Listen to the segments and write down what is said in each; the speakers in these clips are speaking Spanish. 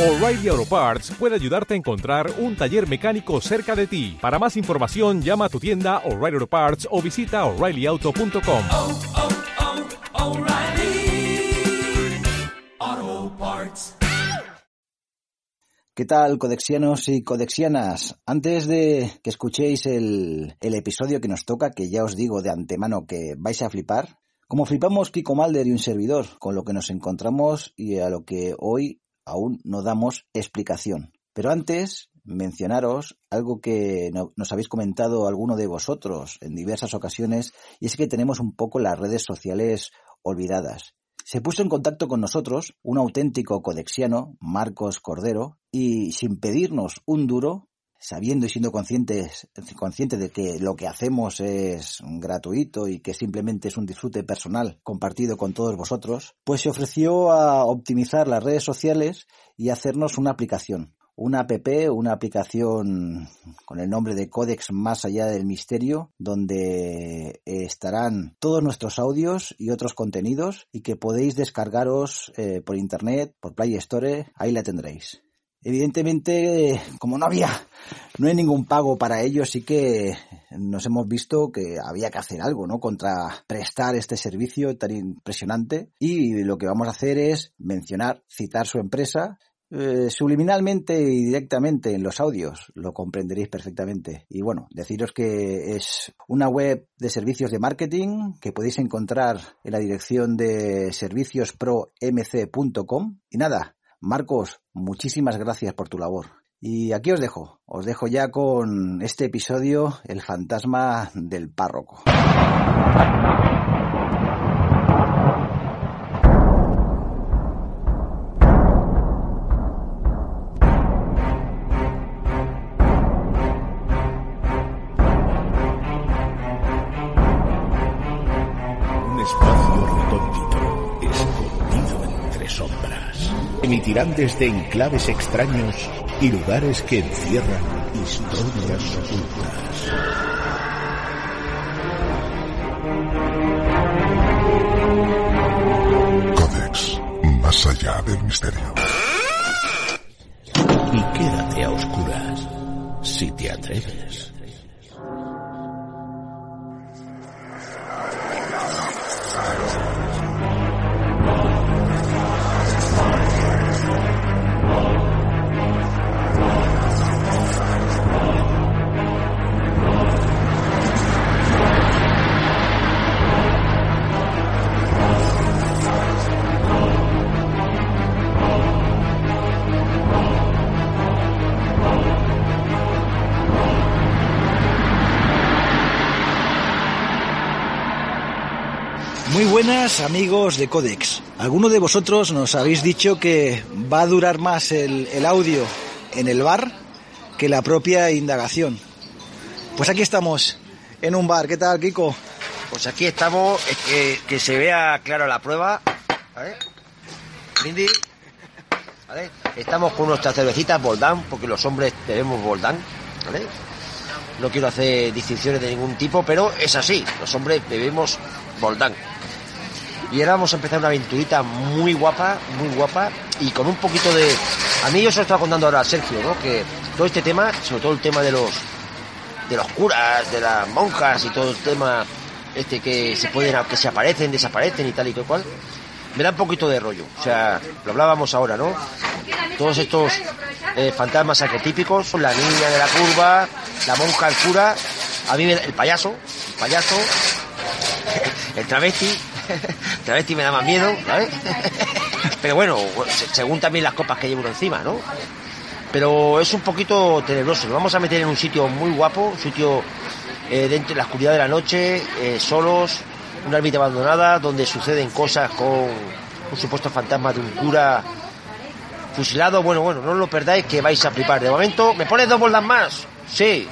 O'Reilly Auto Parts puede ayudarte a encontrar un taller mecánico cerca de ti. Para más información, llama a tu tienda O'Reilly Auto Parts o visita oreillyauto.com. oh, oh, Parts. ¿Qué tal, codexianos y codexianas? Antes de que escuchéis el, el, episodio que nos toca, que ya os digo de antemano que vais a flipar, como flipamos Kiko Malder y un servidor, con lo que nos encontramos y a lo que hoy aún no damos explicación. Pero antes, mencionaros algo que no, nos habéis comentado alguno de vosotros en diversas ocasiones, y es que tenemos un poco las redes sociales olvidadas. Se puso en contacto con nosotros un auténtico codexiano, Marcos Cordero, y sin pedirnos un duro, sabiendo y siendo conscientes, consciente de que lo que hacemos es gratuito y que simplemente es un disfrute personal compartido con todos vosotros, pues se ofreció a optimizar las redes sociales y hacernos una aplicación. Una app, una aplicación con el nombre de Codex Más Allá del Misterio, donde estarán todos nuestros audios y otros contenidos y que podéis descargaros eh, por internet, por Play Store, ahí la tendréis. Evidentemente, como no había, no hay ningún pago para ello, sí que nos hemos visto que había que hacer algo, ¿no? Contra prestar este servicio tan impresionante. Y lo que vamos a hacer es mencionar, citar su empresa, eh, subliminalmente y directamente en los audios, lo comprenderéis perfectamente. Y bueno, deciros que es una web de servicios de marketing que podéis encontrar en la dirección de serviciospromc.com. Y nada, Marcos, muchísimas gracias por tu labor. Y aquí os dejo, os dejo ya con este episodio, El fantasma del párroco. Sombras. Emitirán desde enclaves extraños y lugares que encierran historias ocultas. Codex, más allá del misterio. Y quédate a oscuras, si te atreves. Amigos de Codex. Alguno de vosotros nos habéis dicho que va a durar más el, audio en el bar que la propia indagación. Pues aquí estamos, en un bar. ¿Qué tal, Kiko? Pues aquí estamos, es que, se vea claro la prueba. ¿Vale? Brindis. ¿Vale? Estamos con nuestras cervecitas Boldán, porque los hombres bebemos Boldán. ¿Vale? No quiero hacer distinciones de ningún tipo, pero es así. Los hombres bebemos Boldán. Y ahora vamos a empezar una aventurita muy guapa, muy guapa, y con un poquito de... A mí yo se lo estaba contando ahora a Sergio, ¿no? Que todo este tema, sobre todo el tema de los de los curas, de las monjas y todo el tema este que se pueden, que se aparecen, desaparecen y tal y cual, me da un poquito de rollo. O sea, lo hablábamos ahora, ¿no? Todos estos eh, fantasmas arquetípicos son la niña de la curva, la monja, el cura, a mí me, el payaso, el payaso, el travesti, travesti me da más miedo, ¿sabes? Pero bueno, según también las copas que llevo encima, ¿no? Pero es un poquito tenebroso. Nos vamos a meter en un sitio muy guapo, un sitio eh, dentro de la oscuridad de la noche, eh, solos, una ermita abandonada, donde suceden cosas con un supuesto fantasma de un cura fusilado. Bueno, bueno, no lo perdáis que vais a flipar. De momento, ¿me pones dos bolas más? Sí.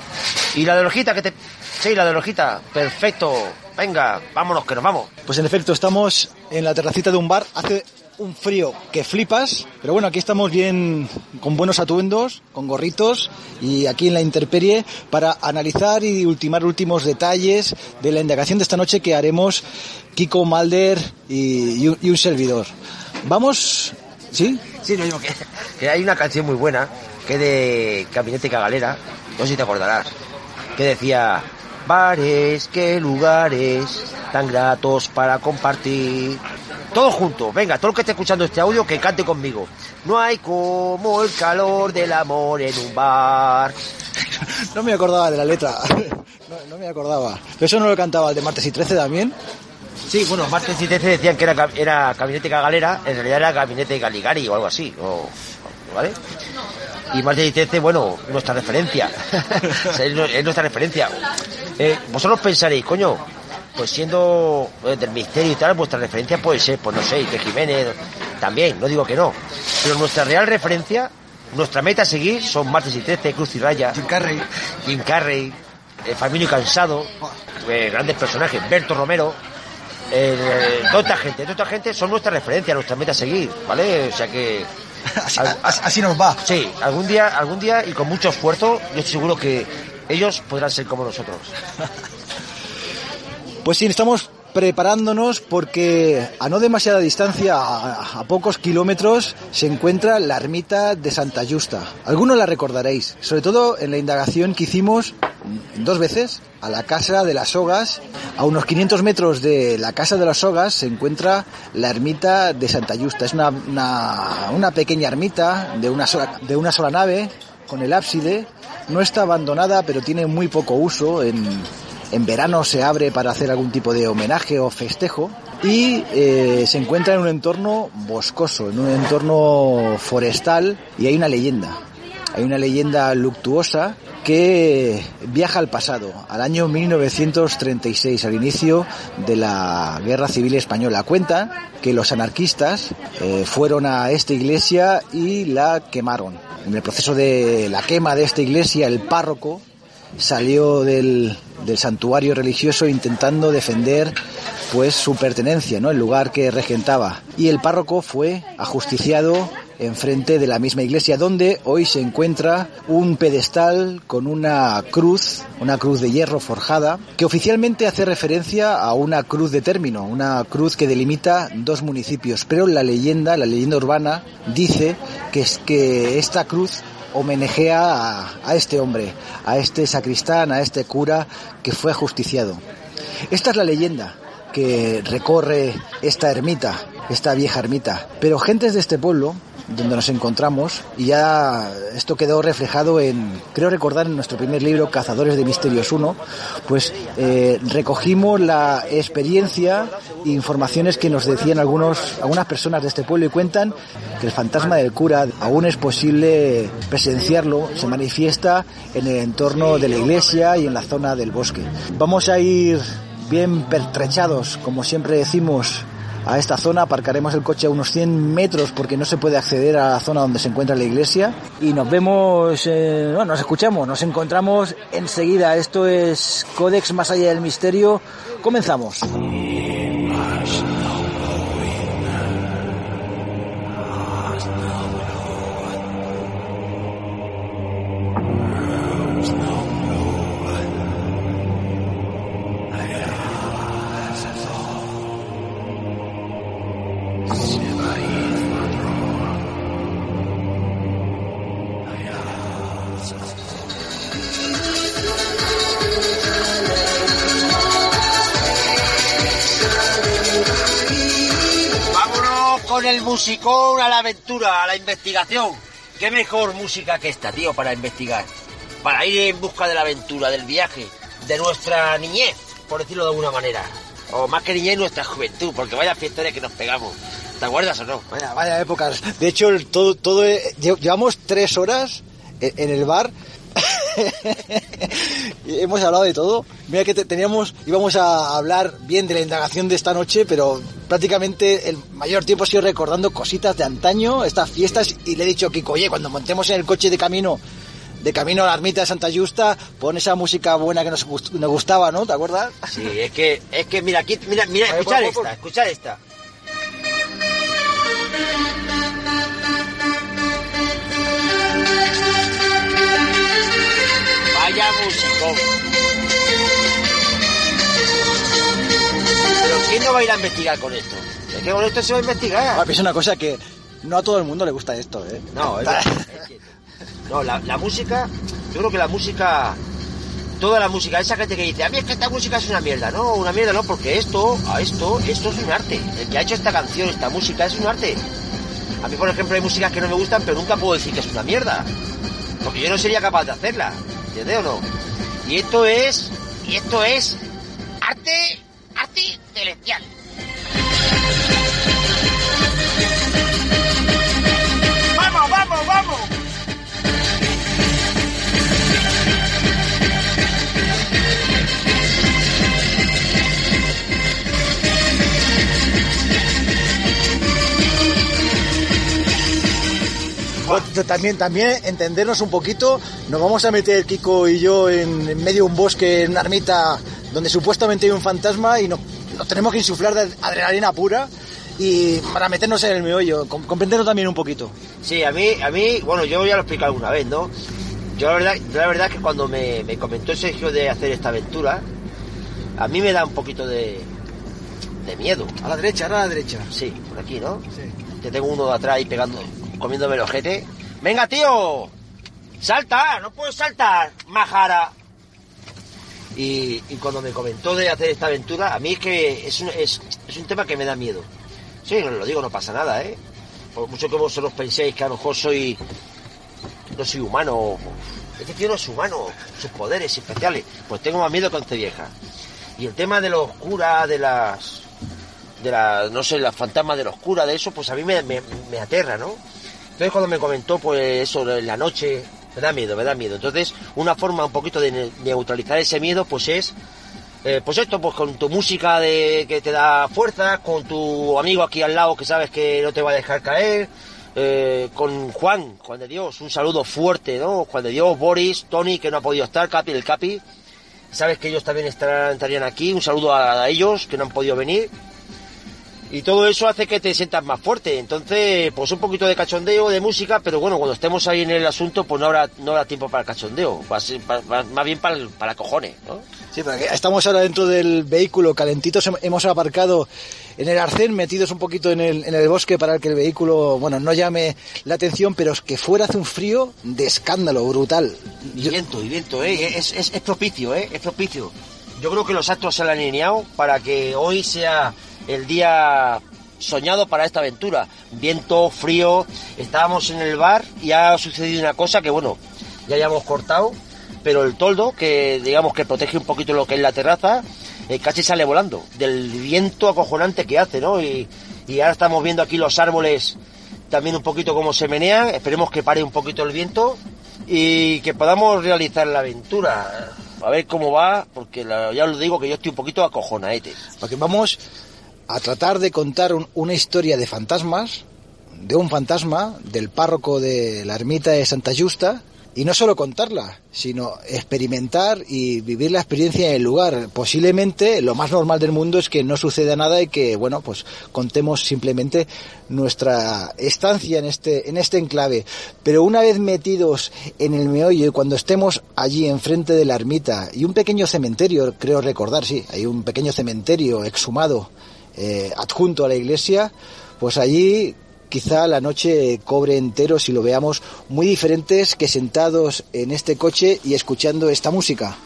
¿Y la de la hojita que te...? Sí, la de la hojita. Perfecto. Venga, vámonos, que nos vamos. Pues en efecto, estamos en la terracita de un bar. Hace un frío que flipas, pero bueno, aquí estamos bien con buenos atuendos, con gorritos y aquí en la interperie para analizar y ultimar últimos detalles de la indagación de esta noche que haremos Kiko Malder y, y, un servidor. Vamos ¿Sí? Sí, no digo que, que hay una canción muy buena que es de Gabinete Cagalera, no sé si te acordarás, que decía bares, qué lugares tan gratos para compartir. Todos juntos, venga, todo el que esté escuchando este audio que cante conmigo. No hay como el calor del amor en un bar. No me acordaba de la letra. No, no me acordaba. Pero eso no lo cantaba el de martes y 13 también. Sí, bueno, martes y 13 decían que era, era Gabinete Cagalera, en realidad era Gabinete Galigari o algo así, o- ¿vale? Y martes y 13, bueno, nuestra referencia. Es nu- es nuestra referencia. Eh, vosotros pensaréis, coño, pues siendo eh, del misterio y tal, vuestra referencia puede ser, pues no sé, Iker Jiménez, también, no digo que no. Pero nuestra real referencia, nuestra meta a seguir son martes y 13, Cruz y Raya. Jim Carrey. Jim Carrey, eh, Famino y Cansado, eh, grandes personajes, Berto Romero, toda esta gente, toda esta gente son nuestra referencia, nuestra meta a seguir, ¿vale? O sea que... Así, al- así- así nos va. Sí, algún día, algún día y con mucho esfuerzo, yo estoy seguro que ellos podrán ser como nosotros. Pues sí, estamos preparándonos porque a no demasiada distancia, a, pocos kilómetros, se encuentra la ermita de Santa Justa. Algunos la recordaréis, sobre todo en la indagación que hicimos dos veces a la Casa de las Sogas. A unos 500 metros de la Casa de las Sogas se encuentra la ermita de Santa Justa. Es una, una, pequeña ermita de una, de una sola nave con el ábside. No está abandonada, pero tiene muy poco uso. En, en verano se abre para hacer algún tipo de homenaje o festejo y eh, se encuentra en un entorno boscoso, en un entorno forestal y hay una leyenda. Hay una leyenda luctuosa que viaja al pasado, al año 1936, al inicio de la Guerra Civil Española. Cuenta que los anarquistas eh, fueron a esta iglesia y la quemaron. En el proceso de la quema de esta iglesia, el párroco salió del, del santuario religioso intentando defender pues su pertenencia, ¿no? el lugar que regentaba. Y el párroco fue ajusticiado enfrente de la misma iglesia donde hoy se encuentra un pedestal con una cruz, una cruz de hierro forjada, que oficialmente hace referencia a una cruz de término, una cruz que delimita dos municipios, pero la leyenda, la leyenda urbana dice que es que esta cruz homenajea a, a este hombre, a este sacristán, a este cura que fue ajusticiado. Esta es la leyenda que recorre esta ermita, esta vieja ermita. Pero gentes de este pueblo, donde nos encontramos, y ya esto quedó reflejado en, creo recordar, en nuestro primer libro, Cazadores de Misterios 1, pues eh, recogimos la experiencia e informaciones que nos decían algunos, algunas personas de este pueblo y cuentan que el fantasma del cura aún es posible presenciarlo, se manifiesta en el entorno de la iglesia y en la zona del bosque. Vamos a ir bien pertrechados, como siempre decimos, a esta zona. Aparcaremos el coche a unos 100 metros porque no se puede acceder a la zona donde se encuentra la iglesia. Y nos vemos, eh, nos escuchamos, nos encontramos enseguida. Esto es Codex Más Allá del Misterio. Comenzamos. Musicón a la aventura, a la investigación. ¿Qué mejor música que esta, tío, para investigar? Para ir en busca de la aventura, del viaje, de nuestra niñez, por decirlo de alguna manera. O más que niñez, nuestra juventud, porque vaya fiestores que nos pegamos. ¿Te acuerdas o no? Vaya, vaya épocas. De hecho, todo, todo, eh, lle- llevamos tres horas e- en el bar. Hemos hablado de todo. Mira que te- teníamos, íbamos a hablar bien de la indagación de esta noche, pero prácticamente el mayor tiempo ha sido recordando cositas de antaño, estas fiestas, y le he dicho a Kiko, oye, cuando montemos en el coche de camino, de camino a la ermita de Santa Justa, pon esa música buena que nos, gust- nos gustaba, ¿no? ¿Te acuerdas? Sí, es que, es que mira, aquí, mira, mira, ver, escuchar esta, escuchar esta. Vaya musicón. ¿Quién no va a ir a investigar con esto? Es que con esto se va a investigar. Ah, Es una cosa que no a todo el mundo le gusta esto, ¿eh? No, es es. No, la, la música, yo creo que la música, toda la música, esa gente que dice, a mí es que esta música es una mierda, no, una mierda no, porque esto, a esto, esto es un arte. El que ha hecho esta canción, esta música es un arte. A mí, por ejemplo, hay músicas que no me gustan, pero nunca puedo decir que es una mierda. Porque yo no sería capaz de hacerla, ¿entiendes o no? Y esto es, y esto es arte, arte celestial. También, también entendernos un poquito, nos vamos a meter Kiko y yo en, en medio de un bosque, en una ermita donde supuestamente hay un fantasma y nos, nos tenemos que insuflar de adrenalina pura y para meternos en el meollo, com- comprendernos también un poquito. Sí, a mí, a mí, bueno, yo ya lo he explicado alguna vez, ¿no? Yo la verdad, la verdad es que cuando me, me comentó Sergio de hacer esta aventura, a mí me da un poquito de, de miedo. A la derecha, ahora a la derecha. Sí, por aquí, ¿no? Sí. Que tengo uno de atrás ahí pegando, comiéndome el ojete. ¡Venga, tío! ¡Salta! ¡No puedes saltar, majara! Y, cuando me comentó de hacer esta aventura, a mí es que es un, es, un tema que me da miedo. Sí, lo digo, no pasa nada, ¿eh? Por mucho que vosotros penséis que a lo mejor soy... No soy humano. Este tío no es humano. Sus poderes especiales. Pues tengo más miedo que once viejas. Y el tema de los curas, de las de la, no sé, las fantasmas de los curas, de eso, pues a mí me, me aterra, ¿no? Entonces cuando me comentó, pues eso, de la noche, me da miedo, me da miedo. Entonces, una forma un poquito de ne- neutralizar ese miedo, pues es, eh, pues esto, pues con tu música de que te da fuerza, con tu amigo aquí al lado que sabes que no te va a dejar caer, eh, con Juan, Juan de Dios, un saludo fuerte, ¿no? Juan de Dios, Boris, Tony, que no ha podido estar, Capi, el Capi, sabes que ellos también estarán, estarían aquí, un saludo a ellos que no han podido venir. Y todo eso hace que te sientas más fuerte. Entonces, pues un poquito de cachondeo, de música, pero bueno, cuando estemos ahí en el asunto, pues no habrá, no habrá tiempo para el cachondeo. Va a ser pa- va- más bien para, para cojones, ¿no? Sí, porque estamos ahora dentro del vehículo, calentitos, hem- hemos aparcado en el arcén, metidos un poquito en el, en el bosque para que el vehículo, bueno, no llame la atención, pero es que fuera hace un frío de escándalo, brutal. Y viento, y viento, ¿eh? Es, es, es propicio, ¿eh? Es propicio. Yo creo que los astros se han alineado para que hoy sea el día soñado para esta aventura. Viento, frío, estábamos en el bar y ha sucedido una cosa que, bueno, ya hayamos cortado, pero el toldo, que digamos que protege un poquito lo que es la terraza, eh, casi sale volando, del viento acojonante que hace, ¿no? Y, ahora estamos viendo aquí los árboles también un poquito cómo se menean, esperemos que pare un poquito el viento y que podamos realizar la aventura. A ver cómo va, porque ya os digo que yo estoy un poquito acojonaete. Porque vamos a tratar de contar un- una historia de fantasmas, de un fantasma, del párroco de la ermita de Santa Justa, y no solo contarla, sino experimentar y vivir la experiencia en el lugar. Posiblemente lo más normal del mundo es que no suceda nada y que, bueno, pues contemos simplemente nuestra estancia en este, en este enclave. Pero una vez metidos en el meollo y cuando estemos allí enfrente de la ermita y un pequeño cementerio, creo recordar, sí, hay un pequeño cementerio exhumado eh, adjunto a la iglesia, pues allí quizá la noche cobre entero si lo veamos muy diferentes que sentados en este coche y escuchando esta música.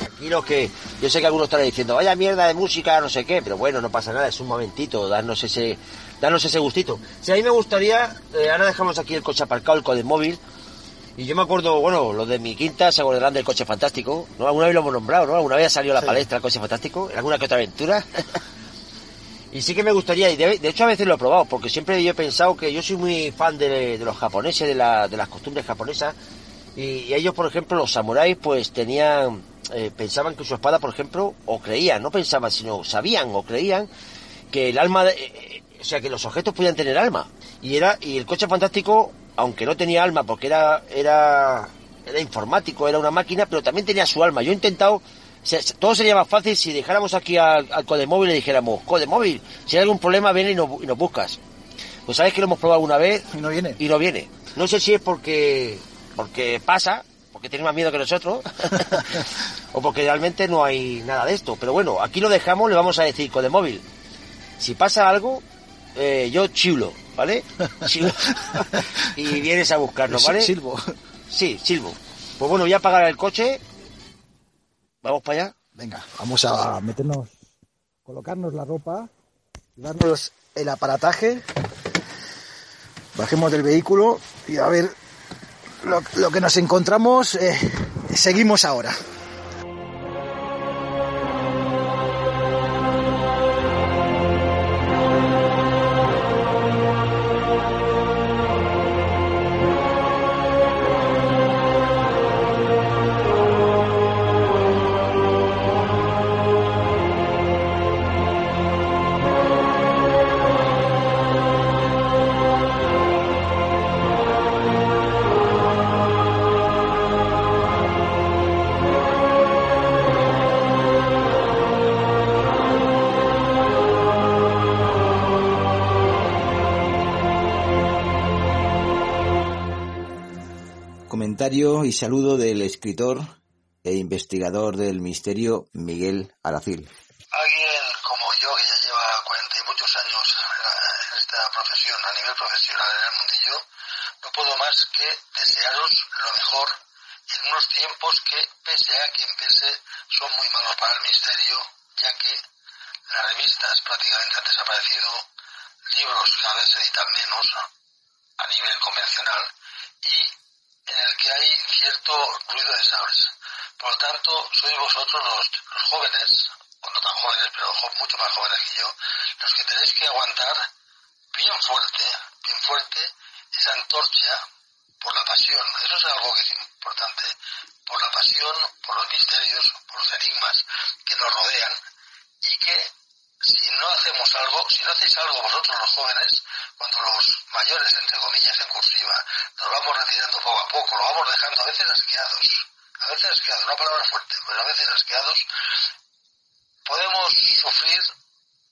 Tranquilo que yo sé que algunos estarán diciendo, vaya mierda de música, no sé qué, pero bueno, no pasa nada, es un momentito, darnos ese, darnos ese gustito. Si a mí me gustaría, eh, ahora dejamos aquí el coche aparcado, el coche móvil, y yo me acuerdo, bueno, los de mi quinta se acordarán del coche fantástico, ¿no? Alguna vez lo hemos nombrado, ¿no? Alguna vez ha salido a la palestra el coche fantástico, en alguna que otra aventura. y sí que me gustaría, y de, de hecho a veces lo he probado, porque siempre yo he pensado que yo soy muy fan de, de los japoneses, de, la- de las costumbres japonesas, y, y ellos, por ejemplo, los samuráis, pues tenían, eh, pensaban que su espada, por ejemplo, o creían, no pensaban, sino sabían o creían que el alma, de- eh, o sea, que los objetos podían tener alma. Y era y el coche fantástico, aunque no tenía alma, porque era era era informático, era una máquina, pero también tenía su alma. Yo he intentado, o sea, todo sería más fácil si dejáramos aquí al, al Codemóvil y le dijéramos, Codemóvil, si hay algún problema, ven y nos, y nos buscas. Pues sabes que lo hemos probado alguna vez Y no viene. y no viene. No sé si es porque porque pasa, porque tiene más miedo que nosotros, o porque realmente no hay nada de esto. Pero bueno, aquí lo dejamos, le vamos a decir con el móvil. Si pasa algo, eh, yo chulo, ¿vale? Chilo. y vienes a buscarnos, ¿vale? Silvo. Sí, silbo. Pues bueno, voy a apagar el coche. Vamos para allá. Venga, vamos a meternos, colocarnos la ropa, darnos el aparataje, bajemos del vehículo y a ver lo, lo que nos encontramos. eh, seguimos ahora. Comentario y saludo del escritor e investigador del misterio Miguel Aracil. Alguien como yo, que ya lleva cuarenta y muchos años eh, en esta profesión, a nivel profesional en el mundillo, no puedo más que desearos lo mejor en unos tiempos que, pese a quien pese, son muy malos para el misterio, ya que las revistas prácticamente han desaparecido, libros cada vez se editan menos a nivel convencional y en el que hay cierto ruido de sables. Por lo tanto, sois vosotros los, los jóvenes, o no tan jóvenes, pero mucho más jóvenes que yo, los que tenéis que aguantar bien fuerte, bien fuerte, esa antorcha por la pasión. Eso es algo que es importante. Por la pasión, por los misterios, por los enigmas que nos rodean y que si no hacemos algo, si no hacéis algo vosotros los jóvenes, cuando los mayores, entre comillas, en cursiva, nos vamos retirando poco a poco, lo vamos dejando a veces asqueados, a veces asqueados, una palabra fuerte, pero a veces asqueados, podemos sufrir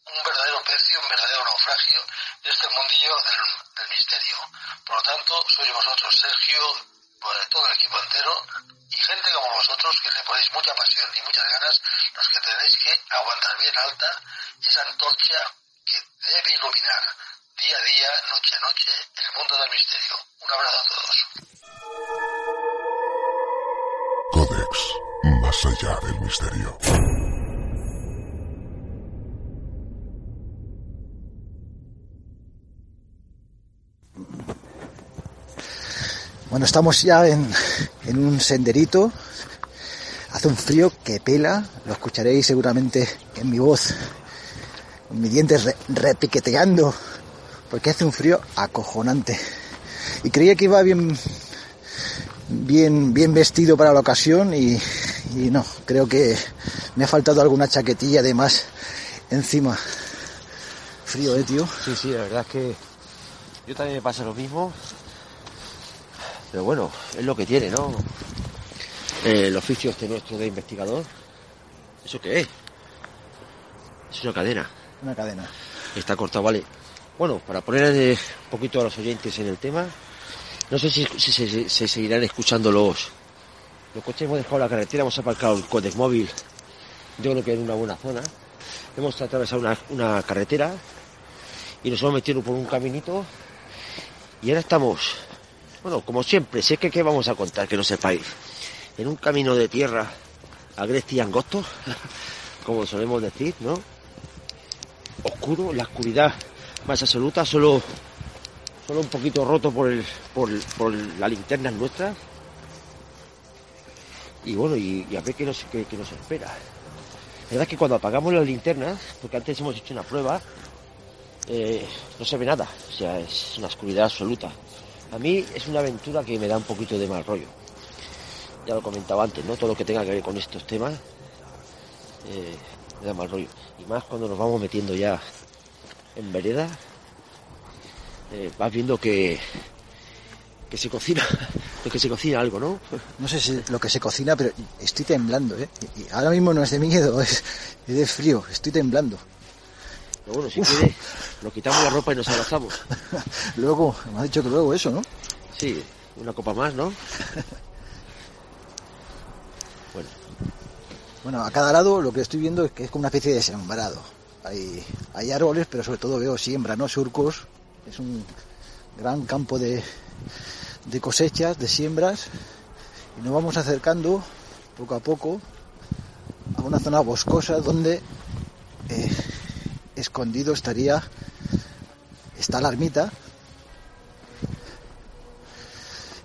un verdadero precio, un verdadero naufragio en este mundillo del, del misterio. Por lo tanto, sois vosotros, Sergio, pues, todo el equipo entero, y gente como vosotros que le ponéis mucha pasión y muchas ganas, los que tenéis que aguantar bien alta esa antorcha que debe iluminar día a día, noche a noche, el mundo del misterio. Un abrazo a todos. Codex, más allá del misterio. Bueno, estamos ya en, en un senderito. Hace un frío que pela, lo escucharéis seguramente en mi voz, con mis dientes re- repiqueteando, porque hace un frío acojonante. Y creía que iba bien, bien, bien vestido para la ocasión y, y no, creo que me ha faltado alguna chaquetilla de más encima. Frío, eh, tío. Sí, sí, la verdad es que yo también me pasa lo mismo. Pero bueno, es lo que tiene, ¿no? Eh, el oficio este nuestro de investigador. ¿Eso qué es? Es una cadena. Una cadena. Está cortado, vale. Bueno, para poner eh, un poquito a los oyentes en el tema, no sé si, si se, se- se seguirán escuchando los, los coches. Hemos dejado la carretera, hemos aparcado el Codex móvil, yo creo que en una buena zona. Hemos atravesado una, una carretera y nos hemos metido por un caminito y ahora estamos, bueno, como siempre, sé que qué vamos a contar que no sepáis, en un camino de tierra agreste y angosto, como solemos decir, ¿no? oscuro, la oscuridad más absoluta, solo, solo un poquito roto por, el, por, por la linterna nuestra. Y bueno, y, a ver qué nos, qué nos espera. La verdad es que cuando apagamos las linternas, porque antes hemos hecho una prueba, eh, no se ve nada, o sea, es una oscuridad absoluta. A mí es una aventura que me da un poquito de mal rollo. Ya lo comentaba antes, ¿no? Todo lo que tenga que ver con estos temas eh, me da mal rollo. Y más cuando nos vamos metiendo ya en vereda, eh, vas viendo que, que se cocina, que se cocina algo, ¿no? No sé si lo que se cocina, pero estoy temblando, ¿eh? Y ahora mismo no es de miedo, es de frío, estoy temblando. Pero bueno, si quieres, nos quitamos la ropa y nos abrazamos. luego, me has dicho que luego eso, ¿no? Sí, una copa más, ¿no? bueno, Bueno, a cada lado lo que estoy viendo es que es como una especie de sembrado. Hay, hay árboles, pero sobre todo veo siembra, ¿no? Surcos. Es un gran campo de, de cosechas, de siembras. Y nos vamos acercando poco a poco a una zona boscosa donde eh, escondido estaría está la ermita.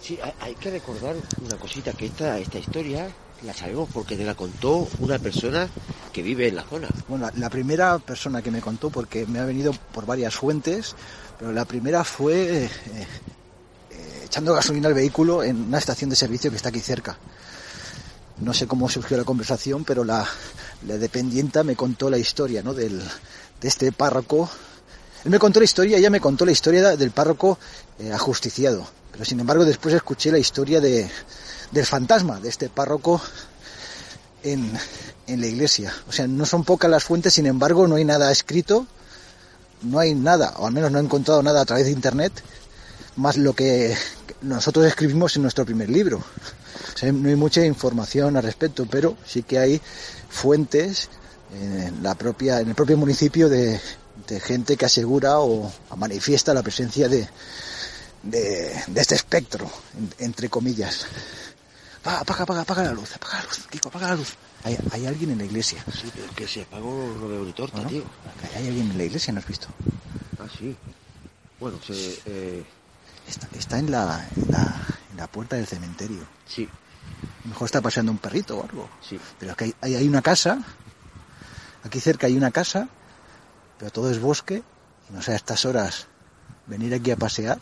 sí, hay, que recordar una cosita, que esta, esta historia la sabemos porque te la contó una persona que vive en la zona. Bueno, la, la primera persona que me contó, porque me ha venido por varias fuentes, pero la primera fue eh, eh, echando gasolina al vehículo en una estación de servicio que está aquí cerca. No sé cómo surgió la conversación, pero la, la dependienta me contó la historia ¿no? del, de este párroco. Él me contó la historia, ella me contó la historia del párroco eh, ajusticiado. Pero sin embargo después escuché la historia de, del fantasma de este párroco en, en la iglesia. O sea, no son pocas las fuentes, sin embargo no hay nada escrito, no hay nada, o al menos no he encontrado nada a través de internet, más lo que nosotros escribimos en nuestro primer libro. O sea, no hay mucha información al respecto, pero sí que hay fuentes en la propia, en el propio municipio de, de gente que asegura o manifiesta la presencia de, de, de este espectro, en- entre comillas. Va, apaga, apaga, apaga la luz, apaga la luz, Kiko, apaga la luz. Hay, hay alguien en la iglesia. Sí, pero es que se apagó no veo ni torta, ¿no? tío. Hay alguien en la iglesia, ¿no has visto? Ah, sí. Bueno, se, eh, Está, está en, la, en, la, en la puerta del cementerio. sí, A lo mejor está paseando un perrito o algo. sí. Pero es que hay, hay, hay una casa, aquí cerca hay una casa, pero todo es bosque. Y no sé, a estas horas venir aquí a pasear.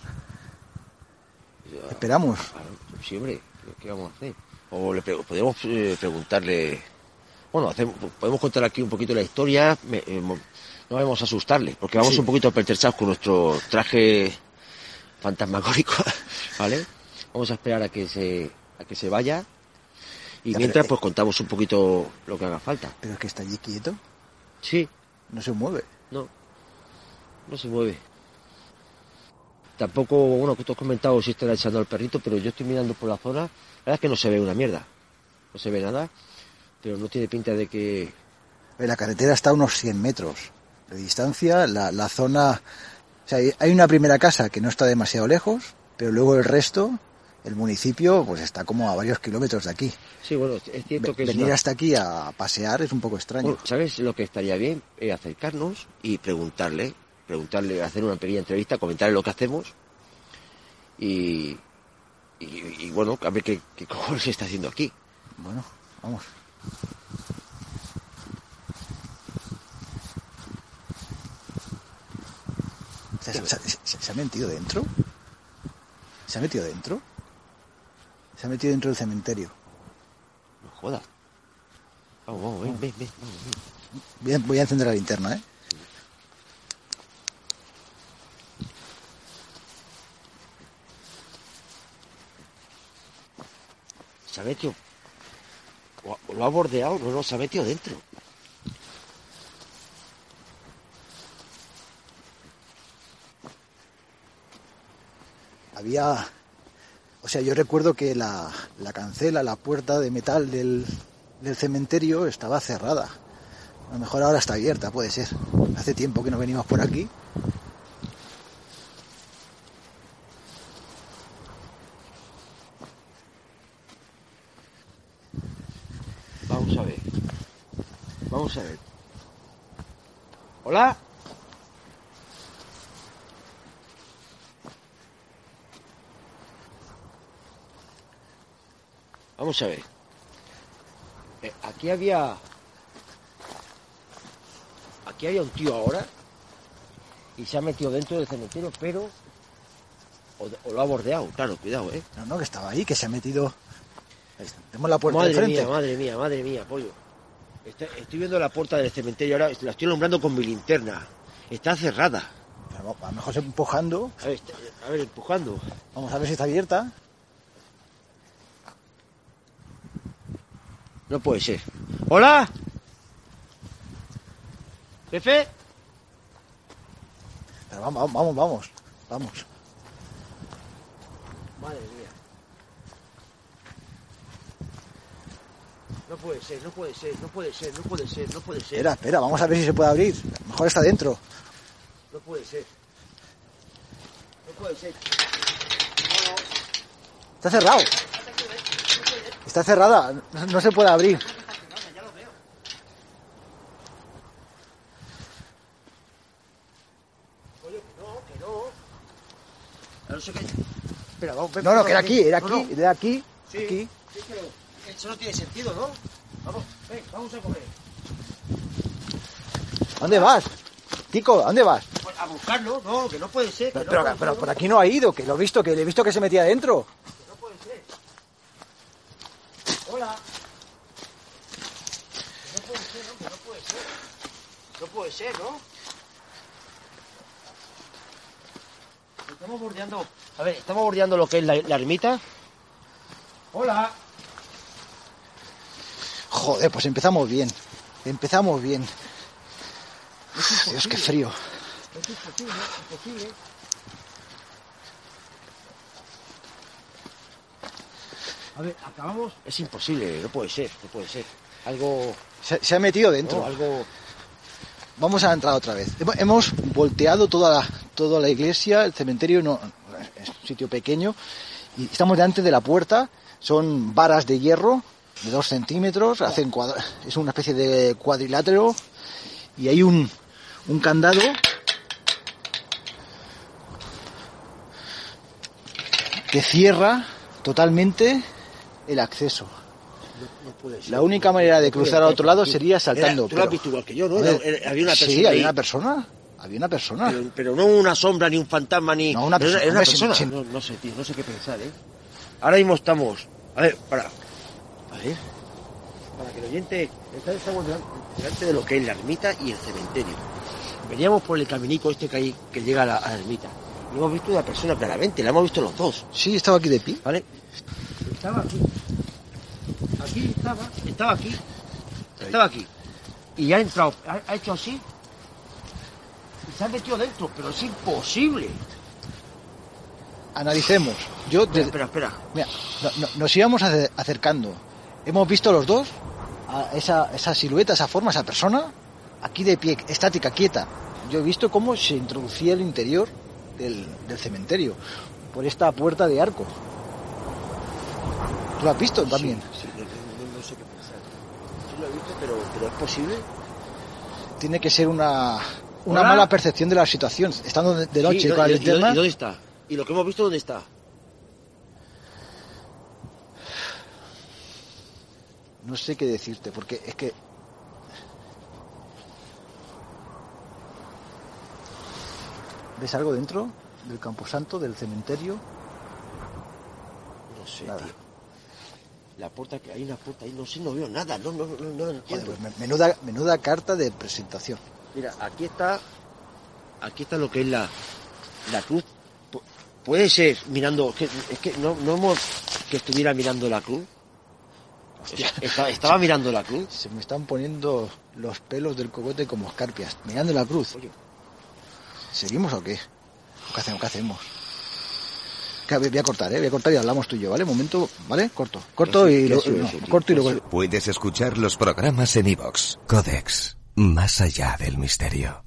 Ya, Esperamos. sí, hombre, ¿qué vamos a hacer? O le pre- podemos eh, preguntarle... Bueno, hacemos- podemos contar aquí un poquito la historia. me- eh, no vamos a asustarle, porque vamos Sí. un poquito pertrechados con nuestro traje fantasmagórico, ¿vale? Vamos a esperar a que se, a que se vaya. Y Ya, mientras, pero, eh, pues contamos un poquito lo que haga falta. Pero es que está allí quieto, Sí, no se mueve. No, no se mueve. Tampoco, bueno, que tú has comentado si estará echando al perrito, pero yo estoy mirando por la zona. La verdad es que no se ve una mierda. No se ve nada, pero no tiene pinta de que. La carretera está a unos 100 metros de distancia. La, la zona. O sea, hay una primera casa que no está demasiado lejos, pero luego el resto, el municipio, pues está como a varios kilómetros de aquí. Sí, bueno, es cierto que es Venir una- hasta aquí a pasear es un poco extraño. Bueno, ¿Sabes lo que estaría bien? Eh, acercarnos y preguntarle, preguntarle, hacer una pequeña entrevista, comentarle lo que hacemos y. Y, y bueno, a ver qué, qué cojones se está haciendo aquí. Bueno, vamos. ¿Se, se- se- se- se ha metido dentro? ¿Se ha metido dentro? Se ha metido dentro del cementerio. No jodas. Vamos, vamos, ven, ven, ven. Voy a, voy a encender la linterna, ¿eh? Se ha metido. o Lo ha bordeado, no, no, se ha metido dentro. Había... O sea, yo recuerdo que la, la cancela, la puerta de metal del, del cementerio estaba cerrada. A lo mejor ahora está abierta, puede ser. Hace tiempo que no venimos por aquí. Vamos a ver. Vamos a ver. Hola. Vamos a ver. Eh, aquí había. Aquí había un tío ahora. Y se ha metido dentro del cementerio, pero. O, o lo ha bordeado, claro, cuidado, eh. No, no, que estaba ahí, que se ha metido... Tenemos la puerta Madre de frente. mía, madre mía, madre mía, pollo. Está- estoy viendo la puerta del cementerio ahora, la estoy alumbrando con mi linterna. Está cerrada. Pero a lo mejor se empujando. A ver, está- a ver, empujando. Vamos a ver si está abierta. No puede ser. ¿Hola? ¿Jefe? Pero vamos, vamos, vamos, vamos. Madre mía. No puede ser, no puede ser, no puede ser, no puede ser, no puede ser. Espera, espera, vamos a ver si se puede abrir. Mejor está dentro. No puede ser. No puede ser. Está cerrado. Está cerrada, no, no se puede abrir. Espera, vamos, No, no, que era aquí, era aquí, era aquí, Sí, aquí. sí, pero eso no tiene sentido, ¿no? Vamos, ven, vamos a comer. ¿A dónde vas? Kiko, ¿a dónde vas? Pues a buscarlo, no, que no puede ser. que Pero, no pero- pero por aquí no ha ido, que lo he visto, que le he visto que se metía adentro. No puede ser. Hola. No puede ser, no, que no puede ser. No. Estamos bordeando. A ver, estamos bordeando lo que es la, la ermita. Hola. Joder, pues empezamos bien. Empezamos bien. Dios, qué frío. Es imposible, imposible. A ver, acabamos. Es imposible, no puede ser, no puede ser. Algo. Se, se ha metido dentro. no, algo. Vamos a entrar otra vez. Hemo- Hemos volteado toda la, toda la iglesia, el cementerio no, es un sitio pequeño y estamos delante de la puerta. Son varas de hierro de dos centímetros, hacen es una especie de cuadrilátero y hay un, un candado que cierra totalmente el acceso. No puede ser. La única manera de cruzar al otro lado sería saltando. Era- tú lo has visto igual que yo, ¿no? Joder, Era- era- había una sí, persona había ahí. una persona. Había una persona. Pero, pero no una sombra, ni un fantasma, ni. No, una persona, era una hombre, sin- persona. sin- No, sé, tío, no sé qué pensar, ¿eh? Ahora mismo estamos. A ver, para. A ver. Para que el oyente. Estamos delante, delante de lo que es la ermita y el cementerio. Veníamos por el caminico este que hay que llega a la, a la ermita. Y hemos visto una persona claramente, la hemos visto los dos. Sí, estaba aquí de pie. ¿Vale? Estaba aquí. Aquí estaba. Estaba aquí. Estaba aquí. Y ha entrado. Ha, ha hecho así. Y se ha metido dentro. Pero es imposible. Analicemos. Yo, desde- espera, espera. mira, no- no- nos íbamos ace- acercando. Hemos visto los dos a esa, esa silueta, esa forma, esa persona, aquí de pie, estática, quieta. Yo he visto cómo se introducía el interior del, del cementerio por esta puerta de arco. ¿Tú lo has visto también? Sí, no, no- no sé qué pensar. Sí lo he visto, pero, es posible. Tiene que ser una, una Hola. mala percepción de la situación. Estando de, de noche Sí, con la ¿y- y- y- linterna, ¿Y dónde está? ¿Y lo que hemos visto dónde está? no sé qué decirte, porque es que ¿Ves algo dentro del camposanto, del cementerio? No sé, Nada. tío. La puerta que hay una puerta ahí, no sé, no veo nada, no, no, no, no, Joder, entiendo. pues me- menuda, menuda carta de presentación. Mira, aquí está, aquí está lo que es la, la cruz. Pu- Puede ser mirando, que- es que no, no hemos que estuviera mirando la cruz. Estaba, estaba mirando la cruz. Se me están poniendo los pelos del cogote como escarpias, mirando la cruz. Oye. ¿Seguimos o qué? ¿Qué hacemos? ¿Qué hacemos? Que, voy a cortar, ¿eh? Voy a cortar y hablamos tú y yo, ¿vale? Momento, ¿vale? Corto. Corto ¿Qué ha y lo, no, corto y ¿Qué ha luego... Puedes escuchar los programas en iVoox. Codex. Más allá del misterio.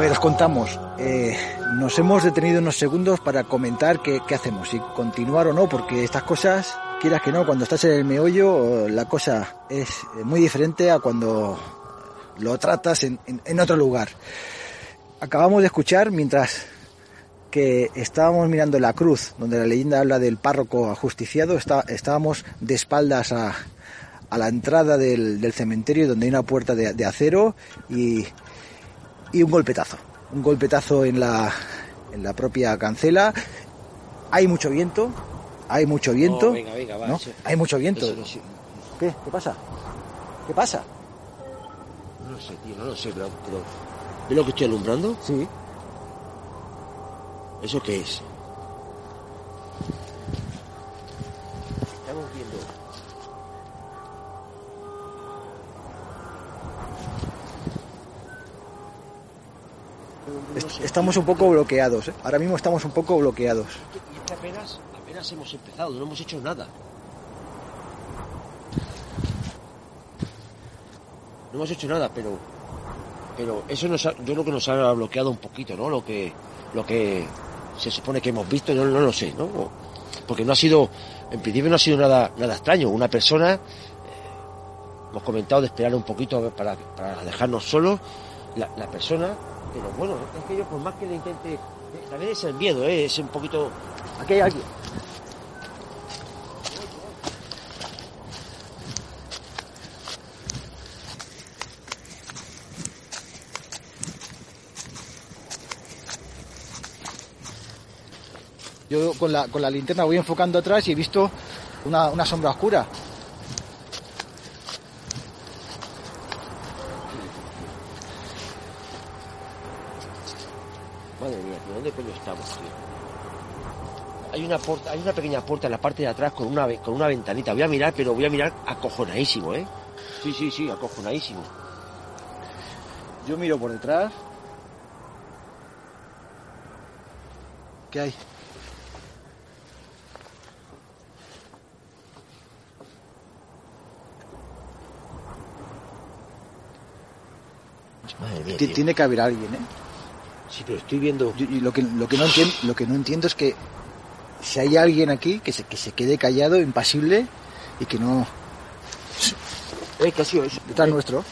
A ver, os contamos. Eh, nos hemos detenido unos segundos para comentar qué, hacemos, si continuar o no, porque estas cosas, quieras que no, cuando estás en el meollo, la cosa es muy diferente a cuando lo tratas en, otro lugar. Acabamos de escuchar mientras que estábamos mirando la cruz, donde la leyenda habla del párroco ajusticiado, está- estábamos de espaldas a, la entrada del, del cementerio, donde hay una puerta de, de acero y, y un golpetazo. Un golpetazo en la, en la propia cancela. Hay mucho viento, hay mucho viento. No, venga, venga, va, ¿no? eso- Hay mucho viento. Eso no sé, ¿Qué? ¿Qué pasa? ¿Qué pasa? no lo sé, tío, no lo sé, pero, pero ¿ves lo que estoy alumbrando? Sí. ¿Eso qué es? Estamos un poco bloqueados, ¿eh? ahora mismo estamos un poco bloqueados. Y es que apenas, apenas hemos empezado, no hemos hecho nada. No hemos hecho nada, pero pero eso nos ha- yo creo que nos ha bloqueado un poquito, ¿no? Lo que lo que se supone que hemos visto, no, no lo sé, ¿no? Porque no ha sido, en principio no ha sido nada nada extraño. Una persona, eh, hemos comentado de esperar un poquito para, para dejarnos solos, la persona, pero bueno, es que yo por más que le intente, eh, también es el miedo, ¿eh? es un poquito, aquí hay alguien. Yo con la, con la linterna voy enfocando atrás y he visto una, una sombra oscura. Madre mía, Hay una puerta, hay una pequeña puerta en la parte de atrás con una con una ventanita. Voy a mirar, pero voy a mirar acojonadísimo, ¿eh? Sí, sí, sí, acojonadísimo. Yo miro por detrás. ¿Qué hay? Madre mía. Tiene que haber alguien, ¿eh? Sí, pero estoy viendo. Yo- lo que, lo que no entiendo, lo que no entiendo es que si hay alguien aquí que se, que se quede callado, impasible y que no Eh, ¿qué ha sido eso? detrás Eh, nuestro.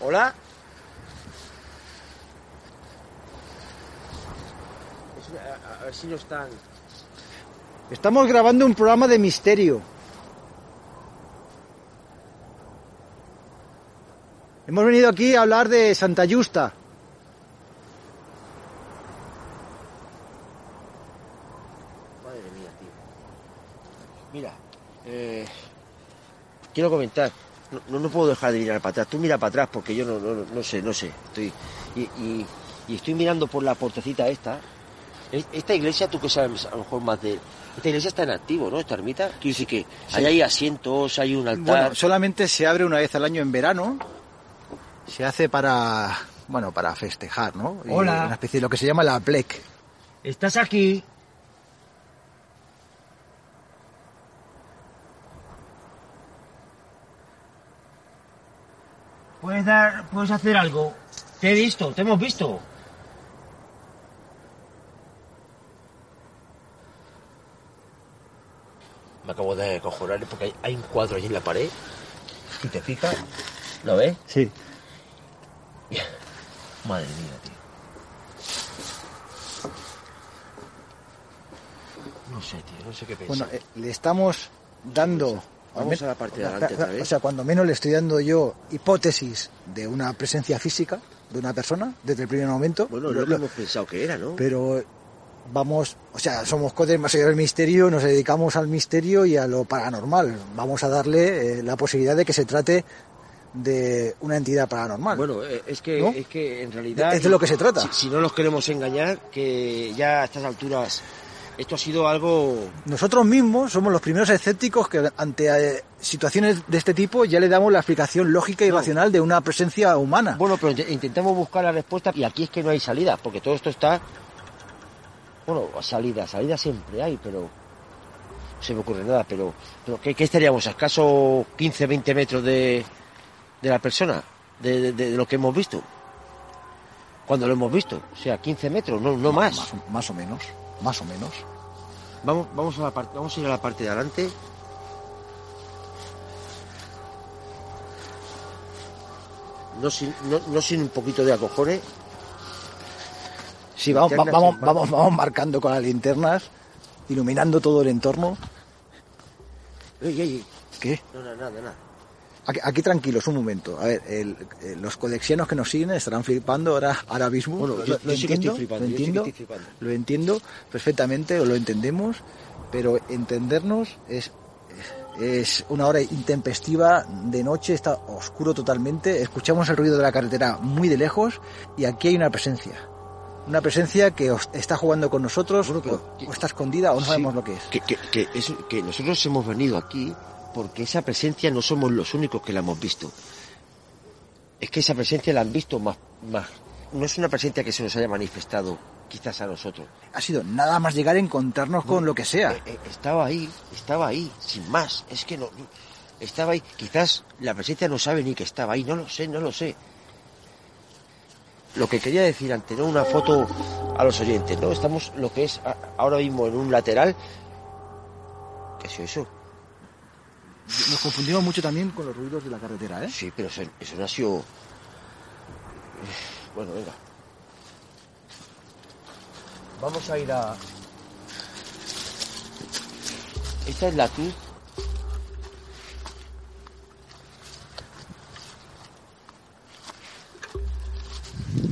¿Hola? A ver si no están. Estamos grabando un programa de misterio. Hemos venido aquí a hablar de Santa Justa. Madre mía, tío. Mira, eh, quiero comentar. No, no, no puedo dejar de mirar para atrás. Tú mira para atrás porque yo no, no, no sé, no sé. Estoy y, y- y estoy mirando por la puertecita esta. Es- Esta iglesia, tú que sabes a lo mejor más de... Esta iglesia está en activo, ¿no? Esta ermita. Quiero decir que ahí hay asientos, hay un altar. Bueno, solamente se abre una vez al año en verano. Se hace para, bueno, para festejar, ¿no? Y Hola. Una especie de lo que se llama la plec. ¿Estás aquí? ¿Puedes dar, puedes hacer algo? Te he visto, te hemos visto. Me acabo de cojonar porque hay, hay un cuadro allí en la pared. Si te fijas, ¿lo ves? Sí. Madre mía, tío. No sé, tío, no sé qué pensar. Bueno, eh, le estamos dando... Vamos a la parte de adelante otra vez. O sea, cuando menos le estoy dando yo hipótesis de una presencia física de una persona desde el primer momento. bueno, es Lo- lo hemos pensado que era, ¿no? pero vamos, o sea, somos codes más allá del misterio, nos dedicamos al misterio y a lo paranormal. Vamos a darle eh, la posibilidad de que se trate de una entidad paranormal. Bueno, eh, es que, ¿No? es que en realidad... Es de lo que se trata. Si, si no nos queremos engañar, que ya a estas alturas esto ha sido algo... Nosotros mismos somos los primeros escépticos que ante eh, situaciones de este tipo ya le damos la explicación lógica y No. racional de una presencia humana. Bueno, pero int- intentamos buscar la respuesta y aquí es que no hay salida, porque todo esto está... Bueno, salida, salida siempre hay, pero... No se me ocurre nada, pero... pero ¿qué, qué estaríamos? ¿A escaso 15, 20 metros de, de la persona? De, de- de lo que hemos visto. Cuando lo hemos visto. O sea, 15 metros, no, no más. Más, o- más o menos, más o menos. Vamos, vamos, a la parte, vamos a ir a la parte de adelante. No sin, no, no sin un poquito de acojones. Sí, vamos, vamos, vamos, vamos marcando con las linternas, iluminando todo el entorno. Ey, ey, ey. ¿Qué? No, no, nada, nada. Aquí, aquí tranquilos, un momento. A ver, el- eh, los codexianos que nos siguen estarán flipando ahora, ahora mismo. Bueno, lo, yo- lo yo sí que estoy entiendo, flipando, lo yo sí flipando. lo entiendo perfectamente, lo entendemos, pero entendernos es, es una hora intempestiva de noche, está oscuro totalmente, escuchamos el ruido de la carretera muy de lejos y aquí hay una presencia. Una presencia que os- está jugando con nosotros, Bueno, pero o, que- o está escondida, o no Sí. sabemos lo que es. Que, que, que, es- que nosotros hemos venido aquí porque esa presencia no somos los únicos que la hemos visto. Es que esa presencia la han visto más, más. No es una presencia que se nos haya manifestado quizás a nosotros. Ha sido nada más llegar a encontrarnos con lo que sea. Eh, eh, estaba ahí, estaba ahí, sin más. Es que no. Estaba ahí. Quizás la presencia no sabe ni que estaba ahí. No lo sé, no lo sé. Lo que quería decir ante no una foto a los oyentes, ¿no? Estamos lo que es ahora mismo en un lateral. ¿Qué es eso? Nos confundimos mucho también con los ruidos de la carretera, ¿eh? Sí, pero eso, no ha sido. Bueno, venga. Vamos a ir a. Esta es la cruz.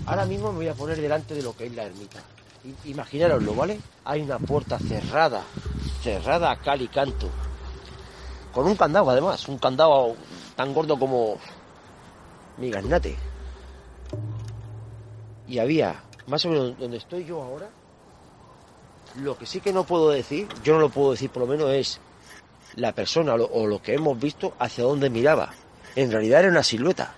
Ahora mismo me voy a poner delante de lo que es la ermita. I- Imaginároslo, ¿vale? Hay una puerta cerrada, cerrada a cal y canto. Con un candado, además, un candado tan gordo como mi gaznate. Y había, más o menos donde estoy yo ahora, lo que sí que no puedo decir, yo no lo puedo decir por lo menos, es la persona o lo, o lo que hemos visto hacia dónde miraba. En realidad era una silueta.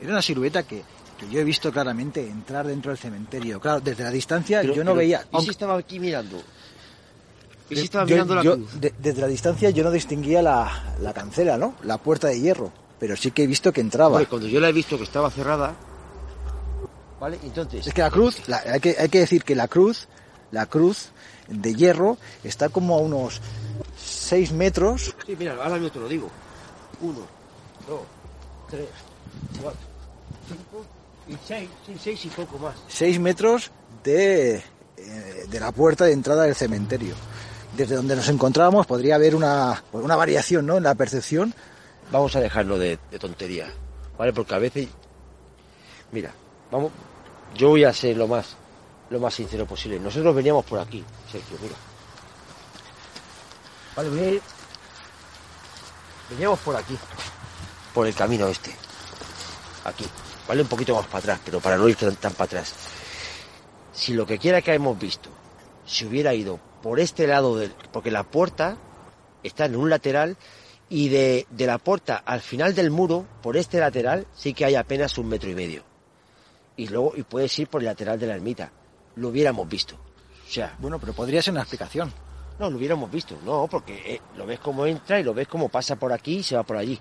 Era una silueta que, que yo he visto claramente entrar dentro del cementerio. Claro, desde la distancia Pero- yo no pero, veía... ¿Y si aunque- estaba aquí mirando? ¿Y si estaba yo- mirando la yo- cruz? de- desde la distancia yo no distinguía la, la cancela, ¿no? La puerta de hierro. Pero sí que he visto que entraba. Hombre, cuando yo la he visto que estaba cerrada, ¿vale? Entonces, Es que la cruz, la- hay, que, hay que decir que la cruz, la cruz de hierro está como a unos 6 metros. Sí, mira, ahora mismo te lo digo. Uno, dos, tres, cuatro, cinco y seis. Sí, seis y poco más. 6 metros de, eh, de la puerta de entrada del cementerio. Desde donde nos encontrábamos podría haber una, una variación ¿no? en la percepción. Vamos a dejarlo de, de tontería, ¿vale? Porque a veces... Mira, vamos... Yo voy a ser lo más, lo más sincero posible. Nosotros veníamos por aquí, Sergio, mira. Vale, ir- Veníamos por aquí, por el camino este. Aquí, ¿vale? Un poquito más para atrás, pero para no ir tan, tan para atrás. Si lo que quiera que hemos visto se hubiera ido por este lado del... Porque la puerta está en un lateral y de, de la puerta al final del muro, por este lateral, sí que hay apenas un metro y medio. Y luego, y puedes ir por el lateral de la ermita. Lo hubiéramos visto. O sea, Bueno, pero podría ser una explicación. no, lo hubiéramos visto, no, porque eh, lo ves como entra y lo ves como pasa por aquí y se va por allí.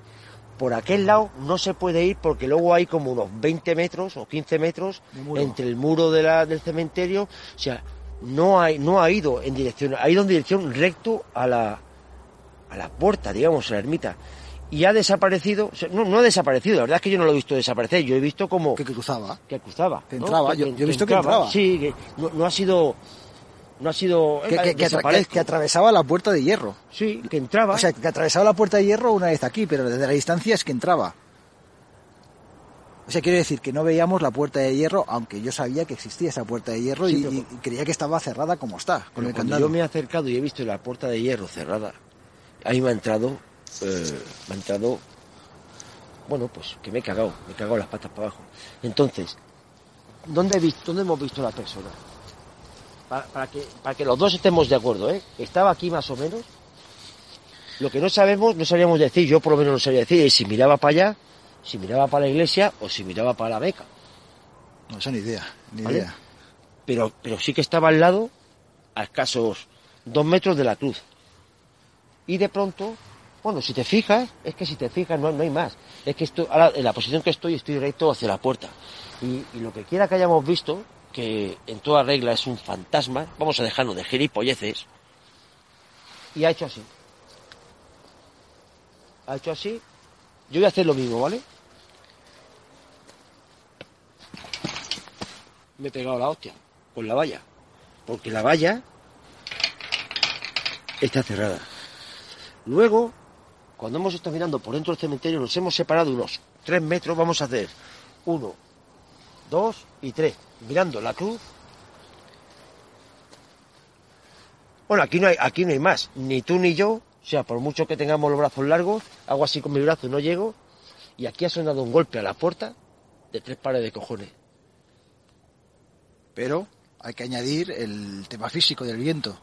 Por aquel lado no se puede ir porque luego hay como unos 20 metros o 15 metros entre el muro de la- del cementerio. O sea, no, hay, no ha ido en dirección, ha ido en dirección recto a la, a la puerta, digamos, a la ermita. Y ha desaparecido, no, no ha desaparecido, la verdad es que yo no lo he visto desaparecer, yo he visto como Que, que cruzaba. que cruzaba. Que ¿no? entraba, yo- yo he visto que entraba. Sí, que no, no ha sido, no ha sido, que- que atravesaba la puerta de hierro. Sí, que entraba. O sea, que atravesaba la puerta de hierro una vez aquí, pero desde la distancia es que entraba. O sea, quiere decir que no veíamos la puerta de hierro, aunque yo sabía que existía esa puerta de hierro Sí, y, pero- y creía que estaba cerrada como está, con Pero el cuando candado. yo me he acercado y he visto la puerta de hierro cerrada, ahí me ha entrado, eh, me ha entrado, bueno, pues que me he cagado, me he cagado las patas para abajo. Entonces, ¿dónde, he visto, dónde hemos visto la persona? Para, para que, para que los dos estemos de acuerdo, ¿eh? Estaba aquí más o menos. Lo que no sabemos, no sabíamos decir, yo por lo menos no sabía decir, es si miraba para allá, si miraba para la iglesia o si miraba para la Meca. No, eso ni idea, ni ¿Vale? idea. pero, pero sí que estaba al lado, a escasos dos metros de la cruz. Y de pronto, bueno, si te fijas, es que si te fijas no, no hay más. Es que estoy, ahora en la posición que estoy, estoy recto hacia la puerta. Y, y lo que quiera que hayamos visto, que en toda regla es un fantasma, vamos a dejarnos de gilipolleces, y ha hecho así. Ha hecho así. Yo voy a hacer lo mismo, ¿vale? Me he pegado la hostia con la valla. Porque la valla está cerrada. Luego, cuando hemos estado mirando por dentro del cementerio, nos hemos separado unos tres metros. Vamos a hacer uno, dos y tres. Mirando la cruz. Bueno, aquí no hay, aquí no hay más. Ni tú ni yo. O sea, por mucho que tengamos los brazos largos, hago así con mi brazo no llego. Y aquí ha sonado un golpe a la puerta de tres pares de cojones. Pero hay que añadir el tema físico del viento.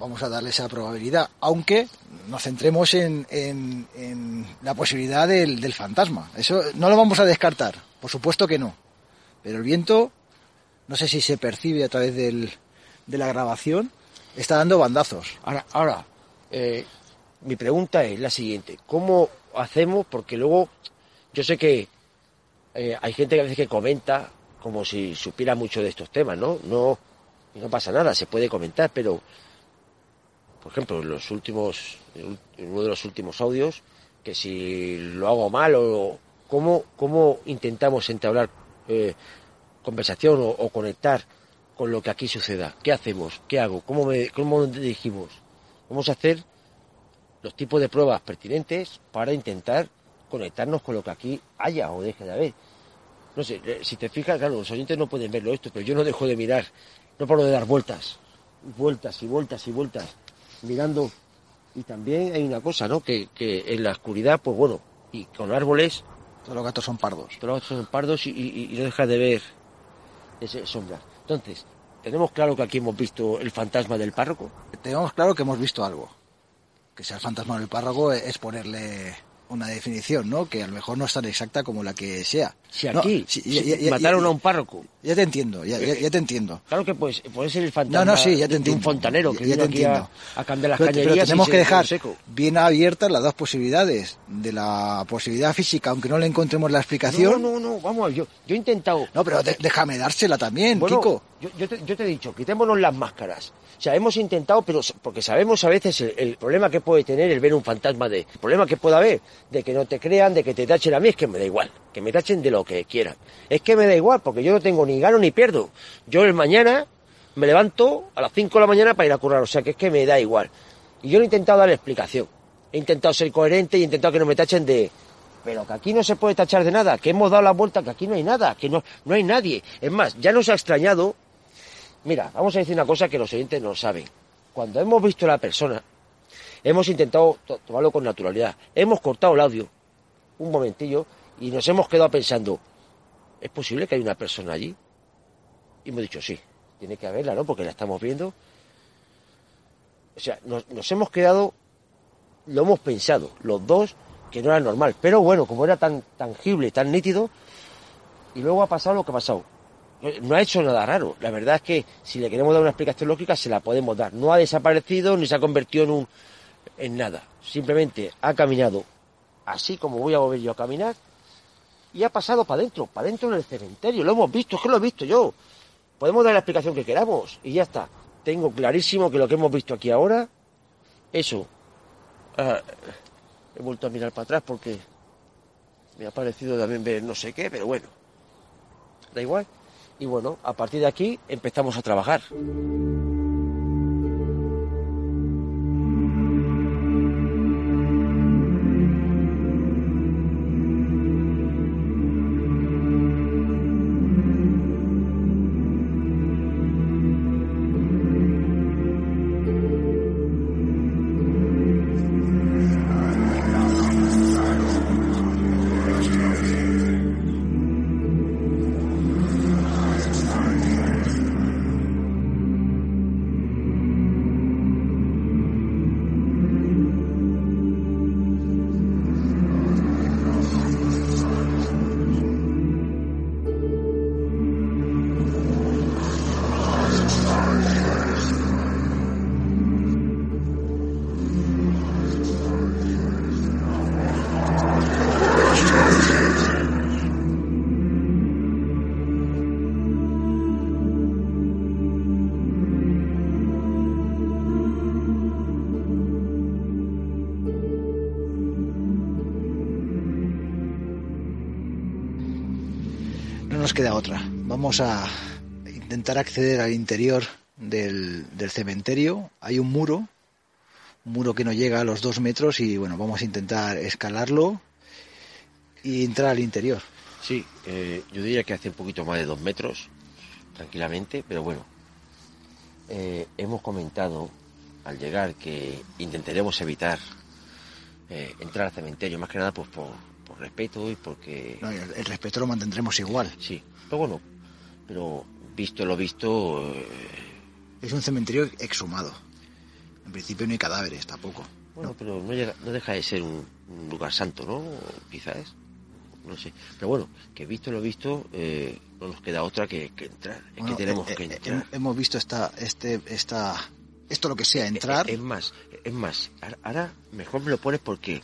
Vamos a darle esa probabilidad, aunque nos centremos en, en- la posibilidad del, del fantasma. Eso no lo vamos a descartar, por supuesto que no. Pero el viento, no sé si se percibe a través del, de la grabación, está dando bandazos. Ahora, ahora eh, mi pregunta es la siguiente. ¿Cómo hacemos? Porque luego yo sé que eh, hay gente que a veces que comenta como si supiera mucho de estos temas, ¿no? No, no pasa nada, se puede comentar, pero, por ejemplo, en los últimos, en uno de los últimos audios, que si lo hago mal o cómo, cómo intentamos entablar eh, conversación o, conectar con lo que aquí suceda. ¿Qué hacemos? ¿Qué hago? ¿Cómo, me, cómo dirigimos? Vamos a hacer los tipos de pruebas pertinentes para intentar conectarnos con lo que aquí haya o deje de haber. No sé, eh, si te fijas, claro, los oyentes no pueden verlo esto, pero yo no dejo de mirar, no paro de dar vueltas, vueltas y vueltas y vueltas, mirando. Y también hay una cosa, ¿no? Que, que en la oscuridad, pues bueno, y con árboles, Todos los gatos son pardos. todos los otros son pardos y, y- y no dejas de ver ese sombra. Entonces, tenemos claro que aquí hemos visto el fantasma del párroco. Tenemos claro que hemos visto algo. Que sea el fantasma del párroco es ponerle una definición, ¿no? Que a lo mejor no es tan exacta como la que sea. Si aquí si ya- mataron a un párroco, Ya te entiendo, ya, ya- ya te entiendo. claro que pues, puede ser el fantasma No, no, sí, ya te de entiendo. un fontanero que Ya- vino te aquí a, entiendo. a cambiar las Pero, pero cañerías y tenemos que dejar seco. bien abiertas las dos posibilidades. De la posibilidad física, aunque no le encontremos la explicación. No, no, no, vamos, a ver, yo, yo he intentado... No, pero de- déjame dársela también, Bueno, Kiko. Yo, yo te, yo te he dicho, quitémonos las máscaras. O sea, hemos intentado, pero porque sabemos a veces el, el problema que puede tener el ver un fantasma de... El problema que pueda haber, de que no te crean, de que te tachen a mí, es que me da igual. Me tachen de lo que quieran. Es que me da igual, porque yo no tengo ni gano ni pierdo. Yo el mañana me levanto a las 5 de la mañana para ir a currar, o sea, que es que me da igual. Y yo no he intentado dar explicación. He intentado ser coherente y he intentado que no me tachen de... Pero que aquí no se puede tachar de nada, que hemos dado la vuelta, que aquí no hay nada, que no, no hay nadie. Es más, ya nos ha extrañado Mira, vamos a decir una cosa que los oyentes no saben. Cuando hemos visto a la persona, hemos intentado to- tomarlo con naturalidad. Hemos cortado el audio un momentillo y nos hemos quedado pensando, ¿es posible que hay una persona allí? Y hemos dicho, sí, tiene que haberla, ¿no? Porque la estamos viendo. O sea, nos, hemos quedado, lo hemos pensado, los dos, que no era normal. Pero bueno, como era tan tangible, tan nítido, y luego ha pasado lo que ha pasado. No ha hecho nada raro. La verdad es que si le queremos dar una explicación lógica, se la podemos dar. No ha desaparecido ni se ha convertido en un en nada. Simplemente ha caminado así como voy a volver yo a caminar y ha pasado para adentro, para adentro del cementerio. Lo hemos visto, es que lo he visto yo. Podemos dar la explicación que queramos y ya está. Tengo clarísimo que lo que hemos visto aquí ahora, eso. Ah, he vuelto a mirar para atrás porque me ha parecido también ver no sé qué, pero bueno. Da igual. Y bueno, a partir de aquí empezamos a trabajar. Vamos a intentar acceder al interior del, del cementerio. Hay un muro, un muro que no llega a los dos metros y bueno, vamos a intentar escalarlo y entrar al interior. Sí, eh, yo diría que hace un poquito más de dos metros, tranquilamente, pero bueno. Eh, hemos comentado al llegar que intentaremos evitar eh, entrar al cementerio, más que nada pues por, por respeto y porque... No, el, el respeto lo mantendremos igual. Sí, pero bueno, pero visto lo visto, eh, Es un cementerio exhumado. En principio no hay cadáveres tampoco. bueno, pero no, llega- no deja de ser un, un lugar santo, ¿no? Quizás. No sé. Pero bueno, que visto lo visto, eh, no nos queda otra que, que entrar. Es Bueno, que tenemos eh, que entrar. hem- hemos visto esta, este, esta, esto lo que sea, entrar. Es más, es más, ahora- ahora mejor me lo pones porque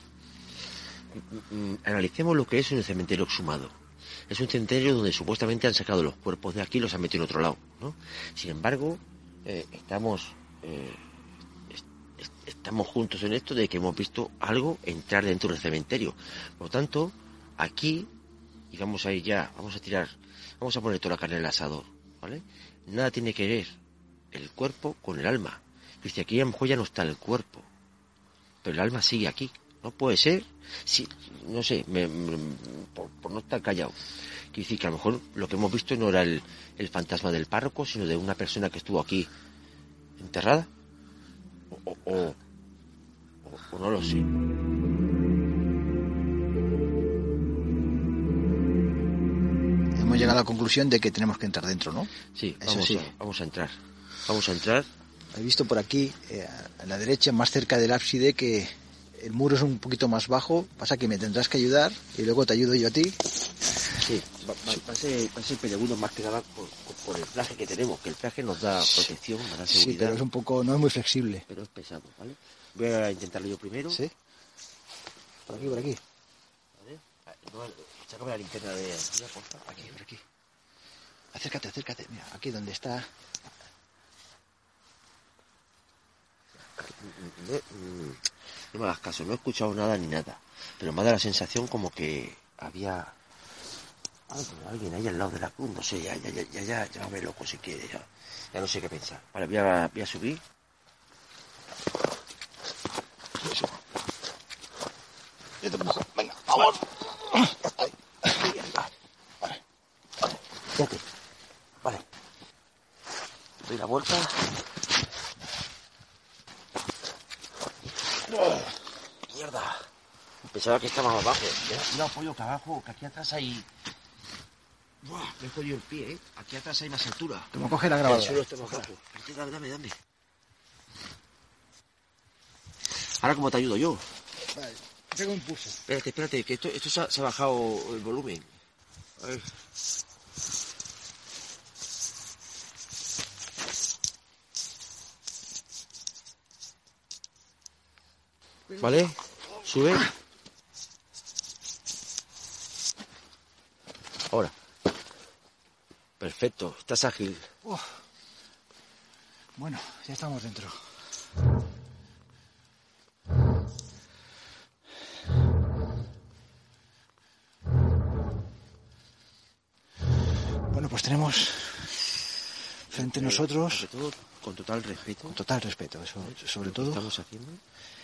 mm, mm, analicemos lo que es un cementerio exhumado. Es un cementerio donde supuestamente han sacado los cuerpos de aquí y los han metido en otro lado, ¿no? Sin embargo, eh, estamos eh, est- est- estamos juntos en esto de que hemos visto algo entrar dentro del cementerio. Por lo tanto, aquí y vamos a ir ya, vamos a tirar, vamos a poner toda la carne en el asador, ¿vale? Nada tiene que ver el cuerpo con el alma. Dice, aquí a lo mejor ya no está el cuerpo, pero el alma sigue aquí. No puede ser, sí, no sé, me- me- por, por no estar callado. Quiere decir que a lo mejor lo que hemos visto no era el, el fantasma del párroco, sino de una persona que estuvo aquí enterrada. O, o- o- o- o no lo sé. Hemos llegado a la conclusión de que tenemos que entrar dentro, ¿no? Sí, Eso vamos, sí. A, vamos a entrar. Vamos a entrar. He visto por aquí, eh, a la derecha, más cerca del ábside, que el muro es un poquito más bajo. Pasa que me tendrás que ayudar y luego te ayudo yo a ti. Sí, va, va- va a ser, va a ser peleagudo más que nada por, el traje que tenemos, que el traje nos da protección, nos da Sí, seguridad, pero es un poco, no es muy flexible. pero es pesado, ¿vale? Voy a intentarlo yo primero. Sí. Por aquí, por aquí. ¿vale? Ah, no, sácame la linterna de. Aquí, por aquí. Acércate, acércate. Mira, aquí donde está. No, no me hagas caso, no he escuchado nada ni nada, pero me ha dado la sensación como que había alguien ahí al lado de la cruz, no sé, ya, ya, ya, ya, ya, ya me loco si quiere, ya, ya no sé qué pensar. Vale, voy a, voy a subir. Yo te empujo. Venga, vamos. Fíjate. Vale. Doy la vuelta. Mierda. Pensaba que estaba más abajo. Ya, No apoyo que abajo, que aquí atrás hay. Buah, me he jodido el pie, ¿eh? Aquí atrás hay más altura. Toma, coge la El grabadora. suelo está más bajo. Dame, dame, dame. Ahora, ¿cómo te ayudo yo? Vale, pega un pulso. Espérate, espérate, que esto, esto se, ha, se ha bajado el volumen. A ver. ¿Vale? Sube. Ahora. Perfecto, estás ágil. Bueno, ya estamos dentro. Bueno, pues tenemos a nosotros, Sobre todo, con total respeto. con total respeto, eso, sobre lo que todo, estamos haciendo.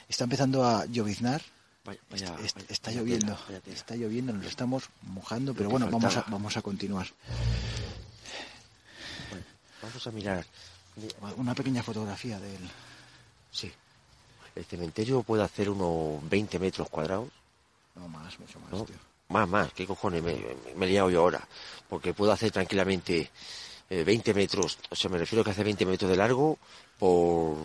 está empezando a lloviznar, Vaya, vaya, est- vaya- está lloviendo, tela, vaya tela. está lloviendo, nos estamos mojando, pero bueno, vamos a, vamos a continuar. Bueno, vamos a mirar. Una pequeña fotografía del... Sí. El cementerio puede hacer unos 20 metros cuadrados. No, más, mucho más, ¿no? tío. Más, más, ¿qué cojones? Me, me- me he liado yo ahora. Porque puedo hacer tranquilamente eh, 20 metros, o sea, me refiero a que hace 20 metros de largo por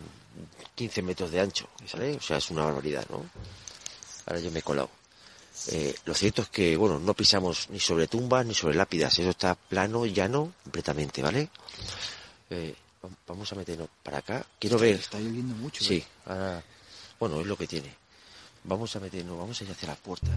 15 metros de ancho, ¿vale? O sea, es una barbaridad, ¿no? Ahora yo me he colado. Eh, lo cierto es que, bueno, no pisamos ni sobre tumbas ni sobre lápidas, eso está plano, llano, completamente, ¿vale? Eh, va- vamos a meternos para acá. Quiero ver. Está lloviendo mucho. Sí, ¿eh? ahora, bueno, es lo que tiene. Vamos a meternos, vamos a ir hacia la puerta.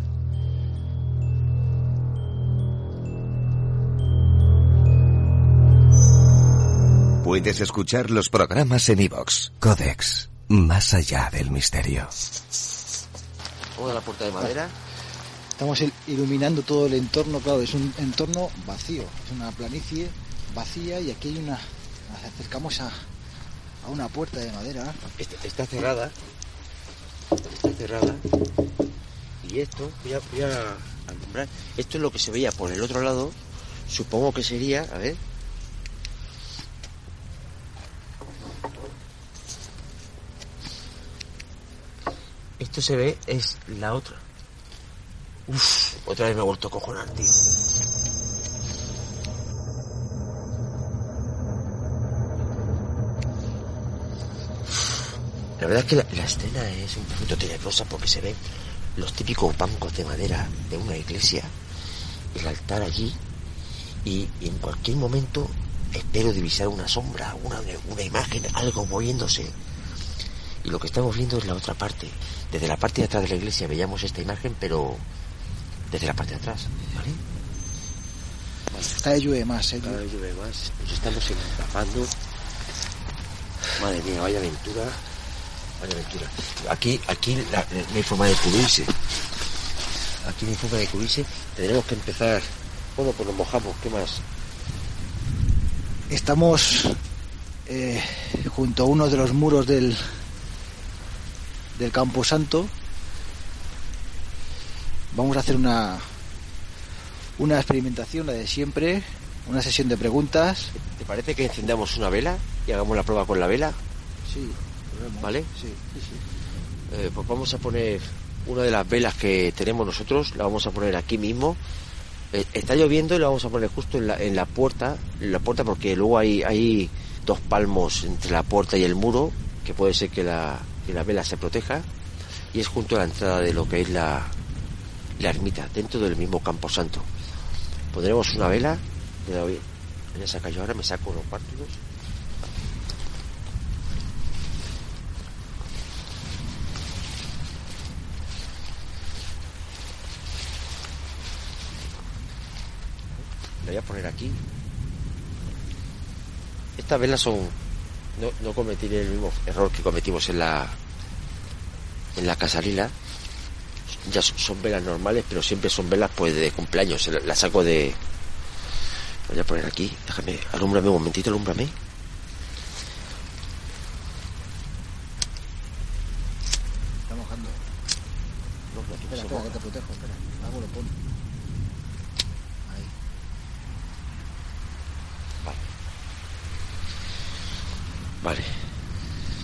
Puedes escuchar los programas en iVoox. Codex. Más allá del misterio. Vamos a la puerta de madera. Estamos il- iluminando todo el entorno, claro, es un entorno vacío, es una planicie vacía y aquí hay una... Nos acercamos a, a una puerta de madera. Está, está cerrada. Está cerrada. Y esto, voy a, voy a alumbrar. Esto es lo que se veía por el otro lado. Supongo que sería, a ver. Esto se ve, es la otra. Uf, otra vez me he vuelto a cojonar, tío. La verdad es que la, escena es un poquito tenebrosa porque se ven los típicos bancos de madera de una iglesia, el altar allí, y, y en cualquier momento espero divisar una sombra, una, una imagen, algo moviéndose y lo que estamos viendo es la otra parte. Desde la parte de atrás de la iglesia veíamos esta imagen, pero desde la parte de atrás, ¿vale? Cada vez llueve más, ¿eh? Cada vez llueve más, nos estamos empapando. Madre mía, vaya aventura. Vaya aventura. Aquí, aquí la- no hay forma de cubrirse. Aquí no hay forma de cubrirse. Tendremos que empezar. Bueno, pues nos mojamos, ¿qué más? Estamos eh, junto a uno de los muros del, del Campo Santo. Vamos a hacer una, una experimentación, la de siempre, una sesión de preguntas. ¿Te parece que encendamos una vela y hagamos la prueba con la vela? Sí, ¿Vale? sí, sí, sí. Eh, pues vamos a poner una de las velas que tenemos nosotros, la vamos a poner aquí mismo. Eh, está lloviendo y la vamos a poner justo en la, en la puerta, en la puerta porque luego hay, hay dos palmos entre la puerta y el muro, que puede ser que la, que la vela se proteja, y es junto a la entrada de lo que es la, la ermita, dentro del mismo campo santo. Pondremos una vela, en esa calle ahora me saco los pártulos. La voy a poner aquí. Estas velas son. No, no cometiré el mismo error que cometimos en la. En la casarila. Ya son, velas normales, pero siempre son velas pues de cumpleaños. La- Las saco de. Voy a poner aquí. Déjame. Alúmbrame un momentito, alúmbrame. Está mojando. No, no, aquí no Espera, se espera, moja. que te protejo, espera. Algo lo pone. Ahí. Vale.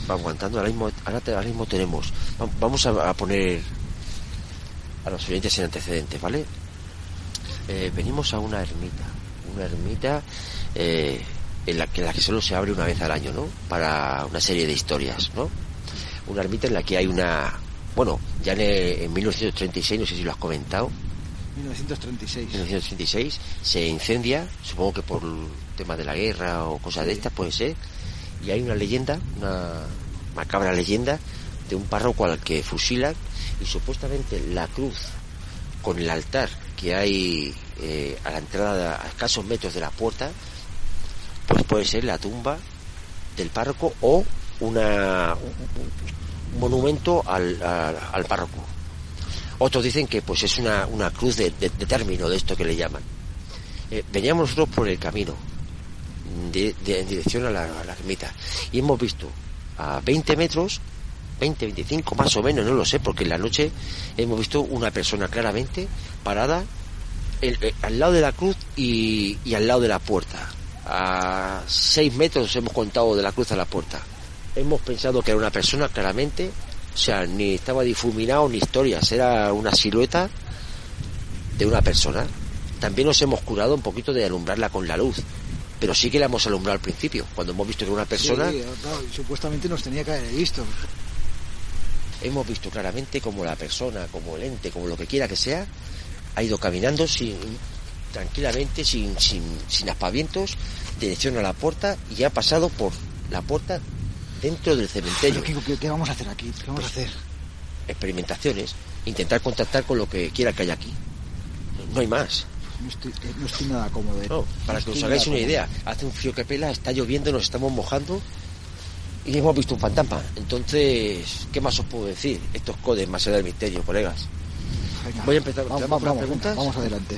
Va aguantando. Ahora mismo, ahora, te- ahora mismo tenemos. va- Vamos a, a poner a los oyentes en antecedentes, ¿vale? Eh, venimos a una ermita. Una ermita eh, en, la que, en la que solo se abre una vez al año, ¿no? Para una serie de historias, ¿no? Una ermita en la que hay una. Bueno, ya en, en 1936, no sé si lo has comentado, 1936. 1936 se incendia, supongo que por el tema de la guerra o cosas de estas puede ser, y hay una leyenda, una macabra leyenda de un párroco al que fusilan y supuestamente la cruz con el altar que hay eh, a la entrada a escasos metros de la puerta, pues puede ser la tumba del párroco o una un- monumento al, al, párroco. Otros dicen que pues es una, una cruz de, de- de término de esto que le llaman. Eh, veníamos nosotros por el camino de, de- en dirección a la, a la ermita y hemos visto a 20 metros 20, 25 más o menos, no lo sé, porque en la noche hemos visto una persona claramente parada eh, al lado de la cruz y, y al lado de la puerta. A 6 metros hemos contado de la cruz a la puerta. Hemos pensado que era una persona claramente, o sea, ni estaba difuminado ni historias, era una silueta de una persona. También nos hemos curado un poquito de alumbrarla con la luz, pero sí que la hemos alumbrado al principio, cuando hemos visto que una persona Sí, claro, supuestamente nos tenía que haber visto. hemos visto claramente como la persona, como el ente, como lo que quiera que sea, ha ido caminando sin tranquilamente, sin, sin, sin aspavientos, dirección a la puerta y ha pasado por la puerta dentro del cementerio. ¿qué, qué, qué vamos a hacer aquí? ¿Qué vamos a hacer? Experimentaciones, intentar contactar con lo que quiera que haya aquí. No hay más. No estoy, eh, no estoy nada cómodo. eh. No, para que os hagáis una cómodo. idea, hace un frío que pela, está lloviendo, nos estamos mojando y hemos visto un fantasma. Entonces, ¿qué más os puedo decir? Estos codes más allá del misterio, colegas. Venga, Voy a empezar. Vamos, ¿Tenemos vamos, preguntas? vamos adelante.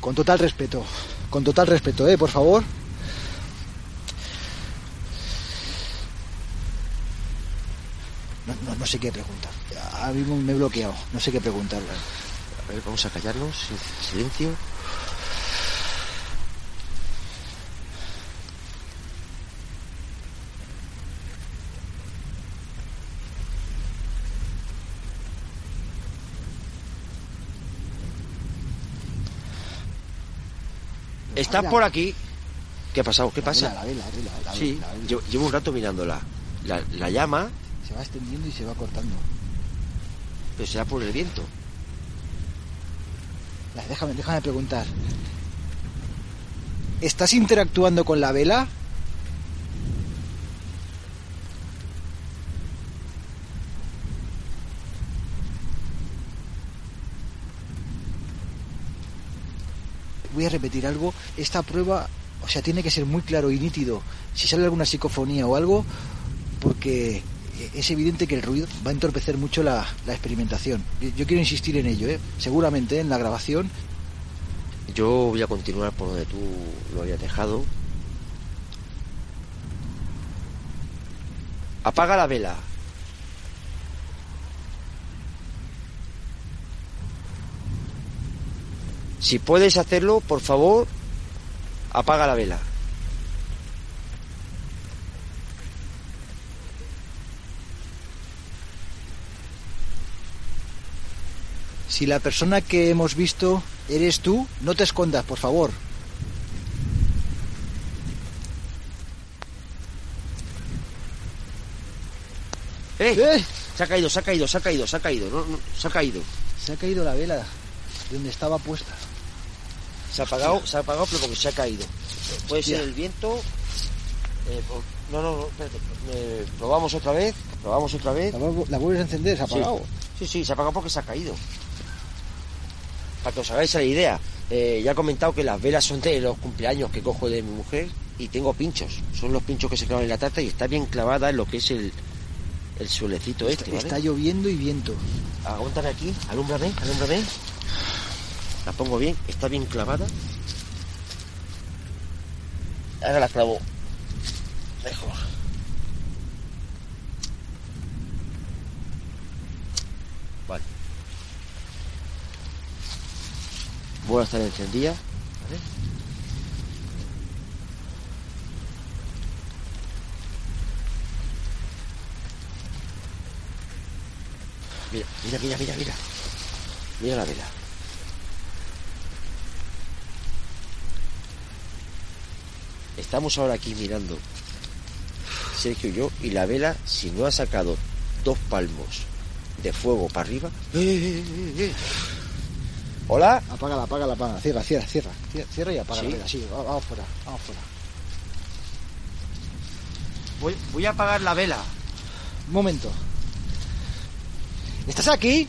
Con total respeto, con total respeto, ¿eh? Por favor. sé qué preguntar. Ahora mismo me he bloqueado, no sé qué preguntarle. A ver, vamos a callarnos, silencio. Estás por aquí. ¿Qué ha pasado? ¿Qué pasa? La vela, sí, llevo un rato mirándola. La llama se va extendiendo y se va cortando. pero será por el viento. Ya, Déjame, déjame preguntar. ¿Estás interactuando con la vela? Voy a repetir algo. Esta prueba, o sea, tiene que ser muy claro y nítido. Si sale alguna psicofonía o algo, porque es evidente que el ruido va a entorpecer mucho la, experimentación. Yo, yo quiero insistir en ello, ¿eh? seguramente en la grabación Yo voy a continuar por donde tú lo habías dejado. Apaga la vela. Si puedes hacerlo, por favor, apaga la vela. Si la persona que hemos visto eres tú, no te escondas, por favor. ¡Eh! ¡Eh! Se ha caído, se ha caído, se ha caído, se ha caído, no, no, se ha caído. Se ha caído la vela de donde estaba puesta. Se ha apagado, se ha apagado, pero porque se ha caído. Puede ser el viento. eh, no, no, no, espérate. eh, probamos otra vez, probamos otra vez. La, vuelves a encender, se ha Sí. apagado. Sí, sí, se ha apagado porque se ha caído. Para que os hagáis la idea, eh, ya he comentado que las velas son de los cumpleaños que cojo de mi mujer y tengo pinchos. Son los pinchos que se clavan en la tarta y está bien clavada en lo que es el, el suelecito este, ¿vale? Está lloviendo y viento. Aguántame aquí, alúmbrame, alúmbrame. La pongo bien, está bien clavada. Ahora la clavo mejor. Vale. Voy a estar encendida. Mira, mira, mira, mira, mira. Mira la vela. Estamos ahora aquí mirando Sergio y yo y la vela, si no ha sacado dos palmos de fuego para arriba. ¡Eh, eh, eh, eh! Hola. Apágala, apágala, apágala. Cierra, cierra, cierra. Cierra, y apaga ¿Sí? la vela. Sí, va- vamos fuera, vamos fuera. Voy, voy a apagar la vela. Un momento. ¿Estás aquí?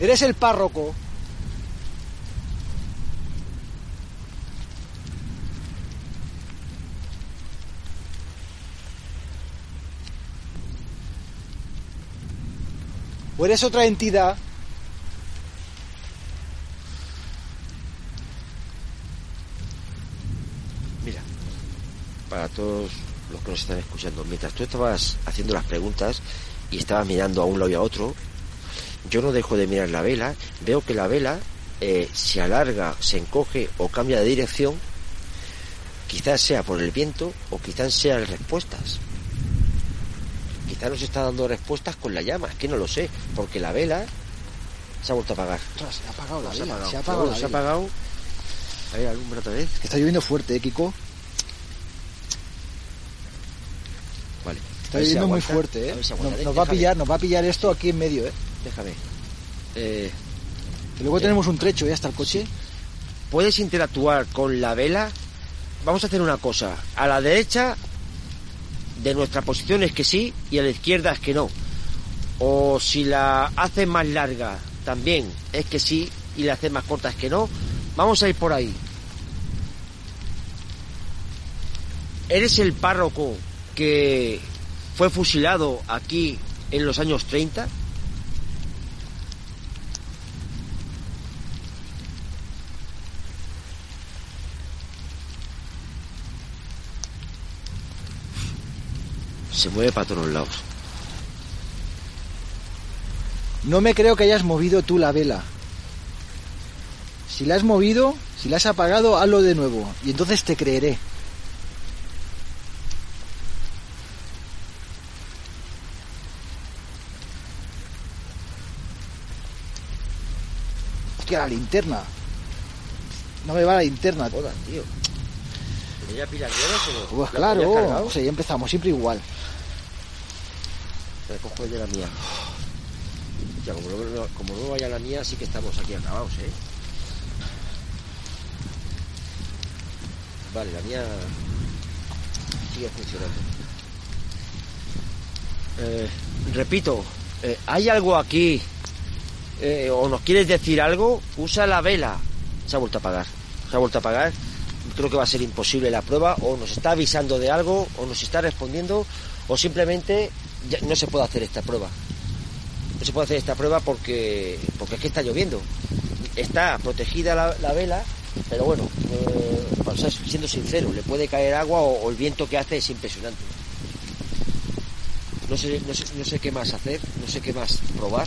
Eres el párroco. ¿O eres otra entidad? Mira, para todos los que nos están escuchando, mientras tú estabas haciendo las preguntas y estabas mirando a un lado y a otro, yo no dejo de mirar la vela, veo que la vela eh, se alarga, se encoge o cambia de dirección, quizás sea por el viento o quizás sean respuestas. Quizás nos está dando respuestas con la llama, es que no lo sé, porque la vela se ha vuelto a apagar. Ostras, se ha apagado la Se ha vela, apagado, se ha apagado se ha apagado. A ver, alumbra otra vez. Está lloviendo fuerte, ¿eh, Kiko? Vale. Está si lloviendo muy fuerte, ¿eh? a ver si Nos, va a pillar, nos va a pillar esto aquí en medio, ¿eh? Déjame. Eh, luego tenemos un trecho, ¿eh? Hasta el coche. puedes interactuar con la vela. Vamos a hacer una cosa. A la derecha de nuestra posición es que sí y a la izquierda es que no. O si la haces más larga también es que sí y la haces más corta es que no. Vamos a ir por ahí. ¿Eres el párroco que fue fusilado aquí en los años 30? Se mueve para todos lados. No me creo que hayas movido tú la vela. Si la has movido, si la has apagado, hazlo de nuevo. Y entonces te creeré. Hostia, la linterna. No me va la linterna. Joder, tío. ¿Ella pilla el hielo? Pues claro, o ya empezamos siempre igual. Me cojo de la mía. Ya, como no, como no vaya la mía, sí que estamos aquí acabados, ¿eh? Vale, la mía sigue funcionando. Eh, repito, eh, ¿hay algo aquí eh, o nos quieres decir algo? Usa la vela. Se ha vuelto a apagar. Se ha vuelto a apagar. Creo que va a ser imposible la prueba. O nos está avisando de algo, o nos está respondiendo, o simplemente no se puede hacer esta prueba. No se puede hacer esta prueba porque, porque es que está lloviendo. Está protegida la, la vela, pero bueno, eh, siendo sincero, le puede caer agua o, o el viento que hace es impresionante. No sé, no, sé, no sé qué más hacer, no sé qué más probar.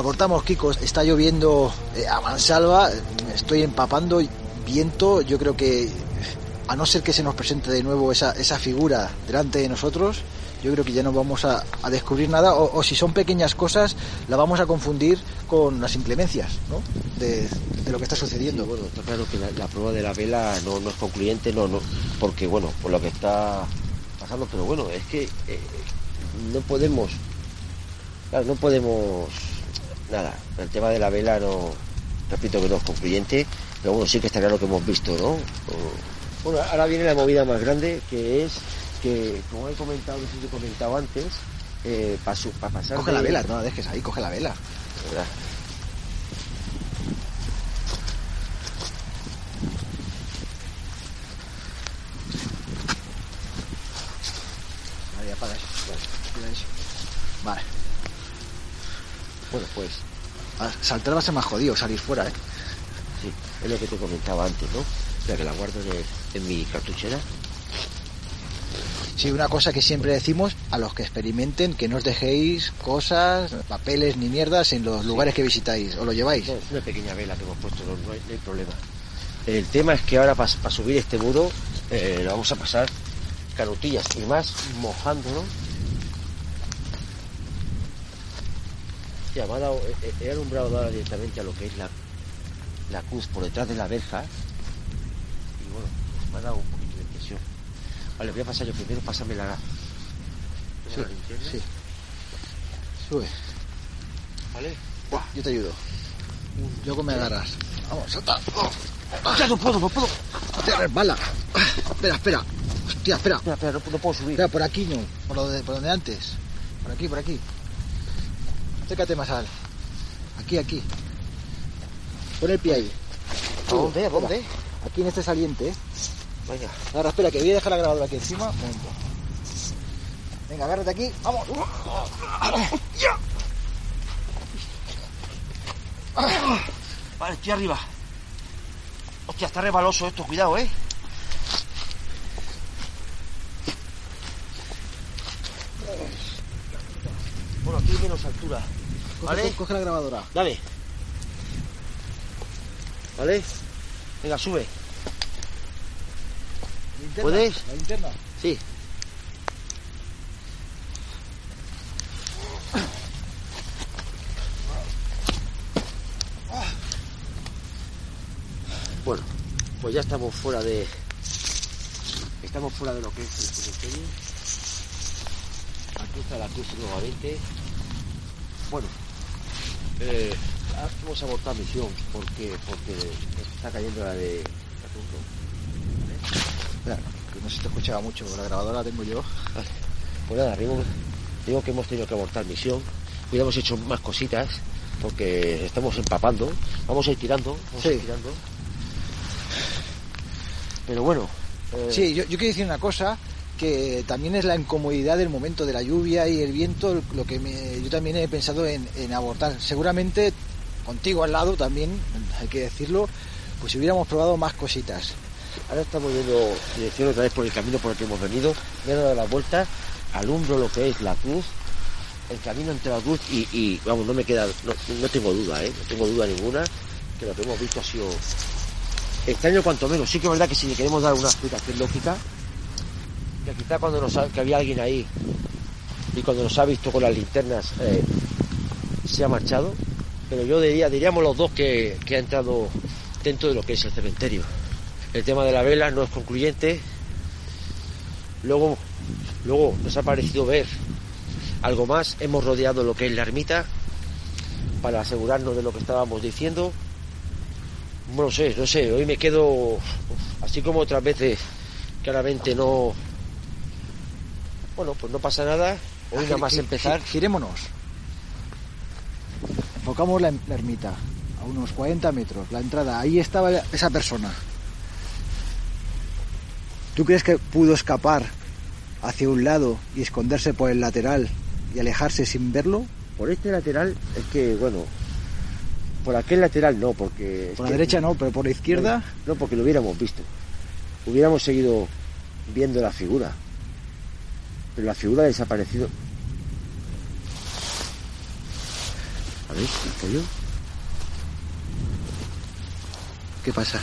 Abortamos, Kiko. Está lloviendo eh, a mansalva. Estoy empapando viento. Yo creo que, a no ser que se nos presente de nuevo esa, esa figura delante de nosotros, yo creo que ya no vamos a, a descubrir nada. O, si son pequeñas cosas, la vamos a confundir con las inclemencias ¿no? de, lo que está sucediendo. Bueno, está claro que la, la prueba de la vela no, no es concluyente, no, no, porque bueno, por lo que está pasando, pero bueno, es que eh, no podemos, claro, no podemos, nada, el tema de la vela no, repito que no es concluyente, pero bueno, sí que está claro que hemos visto, ¿no? Bueno, ahora viene la movida más grande, que es que, como he comentado, no sé si he comentado antes, eh, para, su- para pasar Coge de- la vela, no la dejes ahí, coge la vela. ¿verdad? Vale, apaga eso. Vale, cuida eso. Vale. Bueno, pues Ahora, Saltar va a ser más jodido, salir fuera, ¿eh? Sí, es lo que te comentaba antes, ¿no? O sea, que la guardo en, el- en mi cartuchera. Sí, una cosa que siempre decimos a los que experimenten, que no os dejéis cosas, papeles ni mierdas en los lugares que visitáis. ¿O lo lleváis? No, es una pequeña vela que hemos puesto, no, no hay, no hay problema. El tema es que ahora para subir este muro eh, lo vamos a pasar canutillas y más mojándolo. Ya, me ha dado- he, he alumbrado ahora directamente a lo que es la, la cruz por detrás de la verja y bueno, me ha dado un poquito de presión. Vale, voy a pasar yo primero, pásame la, linterna, sí. Sube. ¿vale? Buah, yo te ayudo. Luego me agarras. Vamos, salta. Ya no puedo, no puedo. Te resbala. Espera, espera. Hostia, espera. Espera, espera, no, no puedo subir. Espera, por aquí no. Por, lo de- por donde antes. Por aquí, por aquí. Acércate más al. Aquí, aquí. Pon el pie ahí. ¿A dónde? ¿A dónde? Aquí en este saliente, ¿eh? Venga. Ahora espera, que voy a dejar la grabadora aquí encima. Momento. Venga, agárrate aquí. Vamos. Vale, estoy arriba. Hostia, está rebaloso esto, cuidado, ¿eh? Bueno, aquí hay menos altura. Coge, ¿Vale? coge la grabadora. Dale. ¿Vale? Venga, sube. ¿Puedes? La linterna. Sí. Bueno, pues ya estamos fuera de. Estamos fuera de lo que es el cementerio. Aquí está la cruz nuevamente. Bueno, eh, vamos a abortar misión porque porque está cayendo la de. la que no se te escuchaba mucho, la grabadora la tengo yo. Vale. Pues nada, digo, digo que hemos tenido que abortar misión. Hubiéramos hecho más cositas porque estamos empapando. Vamos a ir tirando, vamos a ir Sí. tirando. Pero bueno. eh, Sí, yo, yo quiero decir una cosa, que también es la incomodidad del momento de la lluvia y el viento, lo que yo también he pensado en, en abortar. Seguramente contigo al lado también, hay que decirlo, pues si hubiéramos probado más cositas. Ahora estamos yendo dirección otra vez por el camino por el que hemos venido. Me he dado la vuelta, alumbro lo que es la cruz, el camino entre la cruz y, vamos, no me queda, no, no tengo duda, ¿eh? no tengo duda ninguna que lo que hemos visto ha sido extraño cuanto menos. Sí que es verdad que si le queremos dar una explicación lógica, que quizá cuando nos que había alguien ahí y cuando nos ha visto con las linternas eh, se ha marchado, pero yo diría, diríamos los dos que, que ha entrado dentro de lo que es el cementerio. El tema de la vela no es concluyente. Luego, luego nos ha parecido ver algo más. Hemos rodeado lo que es la ermita para asegurarnos de lo que estábamos diciendo. No sé, no sé. Hoy me quedo así como otras veces. Claramente no. Bueno, pues no pasa nada. Hoy nada más empezar. gi- Girémonos. Enfocamos la, la ermita a unos 40 metros, la entrada. Ahí estaba esa persona. ¿Tú crees que pudo escapar hacia un lado y esconderse por el lateral y alejarse sin verlo? Por este lateral es que, bueno. Por aquel lateral no, porque. Por la derecha no, pero por la izquierda. No, porque lo hubiéramos visto. Hubiéramos seguido viendo la figura. Pero la figura ha desaparecido. A ver, ¿el pollo? ¿Qué pasa?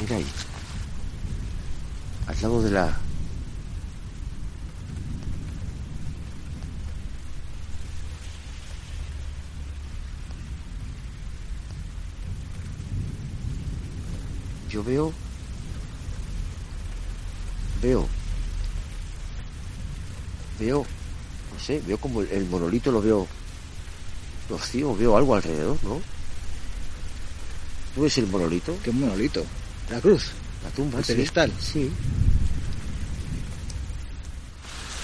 Mira ahí. Al lado de la. Yo veo. Veo. Veo. No sé, veo como el, el monolito lo veo. Rocío, veo algo alrededor, ¿no? ¿Tú ves el monolito? ¿Qué monolito? La cruz. La tumba, El sí. pedestal. Sí.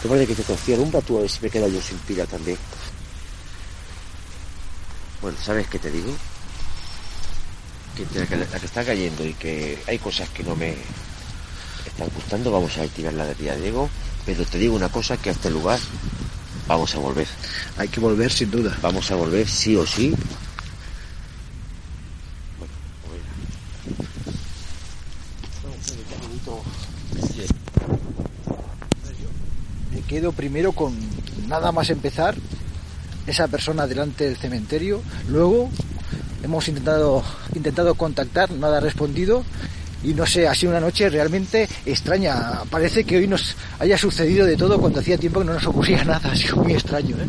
¿Te parece que te confía alumbra tú a ver si me quedo yo sin pila también? Bueno, ¿sabes qué te digo? Que la que, la que está cayendo y que hay cosas que no me están gustando, vamos a tirar la de Diego, pero te digo una cosa, que a este lugar vamos a volver. Hay que volver sin duda. Vamos a volver sí o sí. Me quedo primero con nada más empezar, esa persona delante del cementerio. Luego hemos intentado, intentado contactar, nada ha respondido. Y no sé, ha sido una noche realmente extraña. Parece que hoy nos haya sucedido de todo cuando hacía tiempo que no nos ocurría nada. Ha sido muy extraño, ¿eh?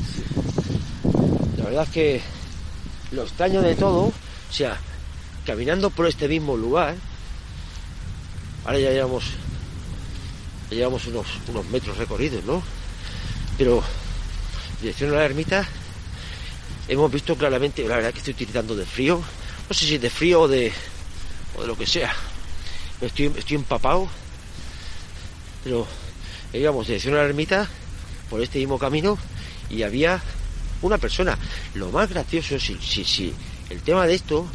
La verdad es que lo extraño de todo, o sea, caminando por este mismo lugar, ahora ya llevamos, ya llevamos unos, unos metros recorridos, ¿no? Pero dirección a la ermita, hemos visto claramente, la verdad que estoy utilizando de frío, no sé si de frío o de, o de lo que sea, estoy, empapado, pero íbamos dirección a la ermita por este mismo camino y había una persona. Lo más gracioso, si, si, si el tema de esto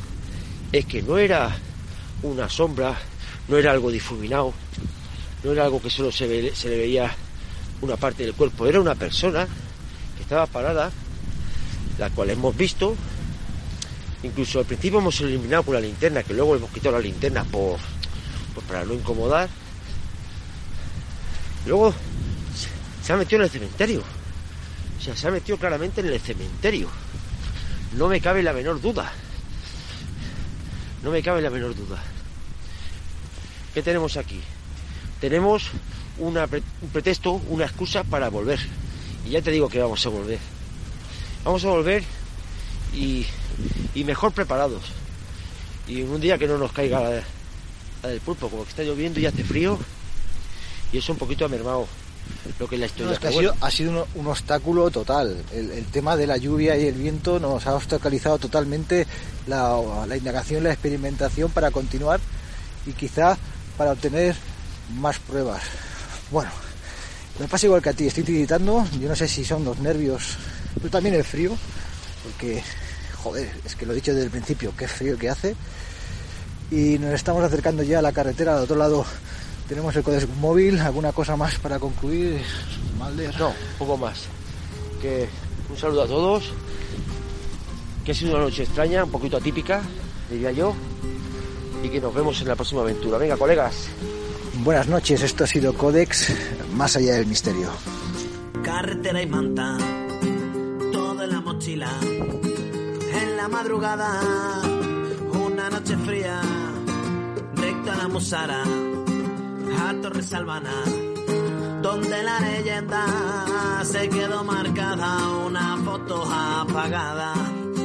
es que no era una sombra, no era algo difuminado, no era algo que solo se le veía una parte del cuerpo, era una persona que estaba parada, la cual hemos visto, incluso al principio hemos eliminado con la linterna, que luego hemos quitado la linterna por, pues para no incomodar. Luego se, ha metido en el cementerio. O sea, se ha metido claramente en el cementerio. No me cabe la menor duda. No me cabe la menor duda. ¿Qué tenemos aquí? Tenemos un pretexto, una excusa para volver. Y ya te digo que vamos a volver. Vamos a volver y, y mejor preparados. Y un día que no nos caiga la, la del pulpo, como que está lloviendo y hace frío. Y eso un poquito ha mermado lo que es la historia. No, es que ha sido, bueno, ha sido un, un obstáculo total. El, el tema de la lluvia y el viento nos ha obstaculizado totalmente la, la indagación, la experimentación para continuar y quizá para obtener más pruebas. Bueno, me pasa igual que a ti, estoy tiritando, yo no sé si son los nervios, pero también el frío, porque, joder, es que lo he dicho desde el principio, qué frío que hace. Y nos estamos acercando ya a la carretera, al otro lado tenemos el Codex móvil, alguna cosa más para concluir, Malder. No, poco más. Que un saludo a todos. Que ha sido una noche extraña, un poquito atípica, diría yo. Y que nos vemos en la próxima aventura. Venga, colegas. Buenas noches, esto ha sido Codex, más allá del misterio. Carretera y manta, todo en la mochila. En la madrugada, una noche fría, recto a la Musara, a Torres Albana, donde la leyenda se quedó marcada, una foto apagada,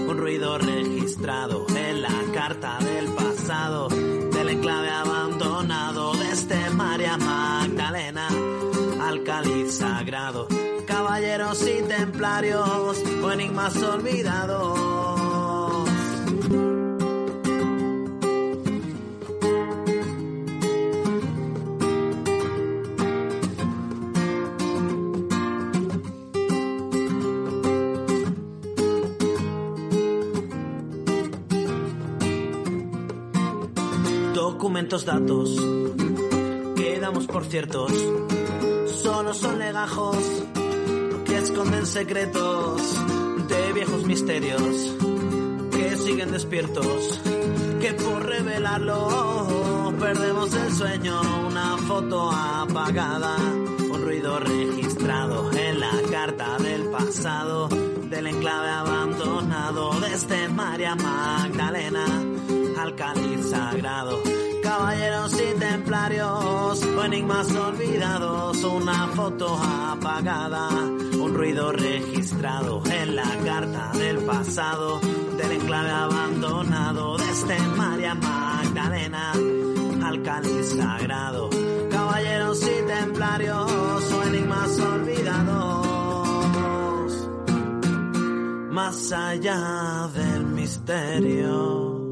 un ruido registrado en la carta del pasado, del enclave abandonado de este María Magdalena al sagrado, caballeros y templarios o enigmas olvidados. Documentos, datos, quedamos por ciertos, solo son legajos que esconden secretos de viejos misterios que siguen despiertos, que por revelarlo perdemos el sueño, una foto apagada, un ruido registrado en la carta del pasado, del enclave abandonado de este María Magdalena al sagrado. Caballeros y templarios, o enigmas olvidados, una foto apagada, un ruido registrado en la carta del pasado, del enclave abandonado de este María Magdalena al cáliz sagrado. Caballeros y templarios, o enigmas olvidados, más allá del misterio.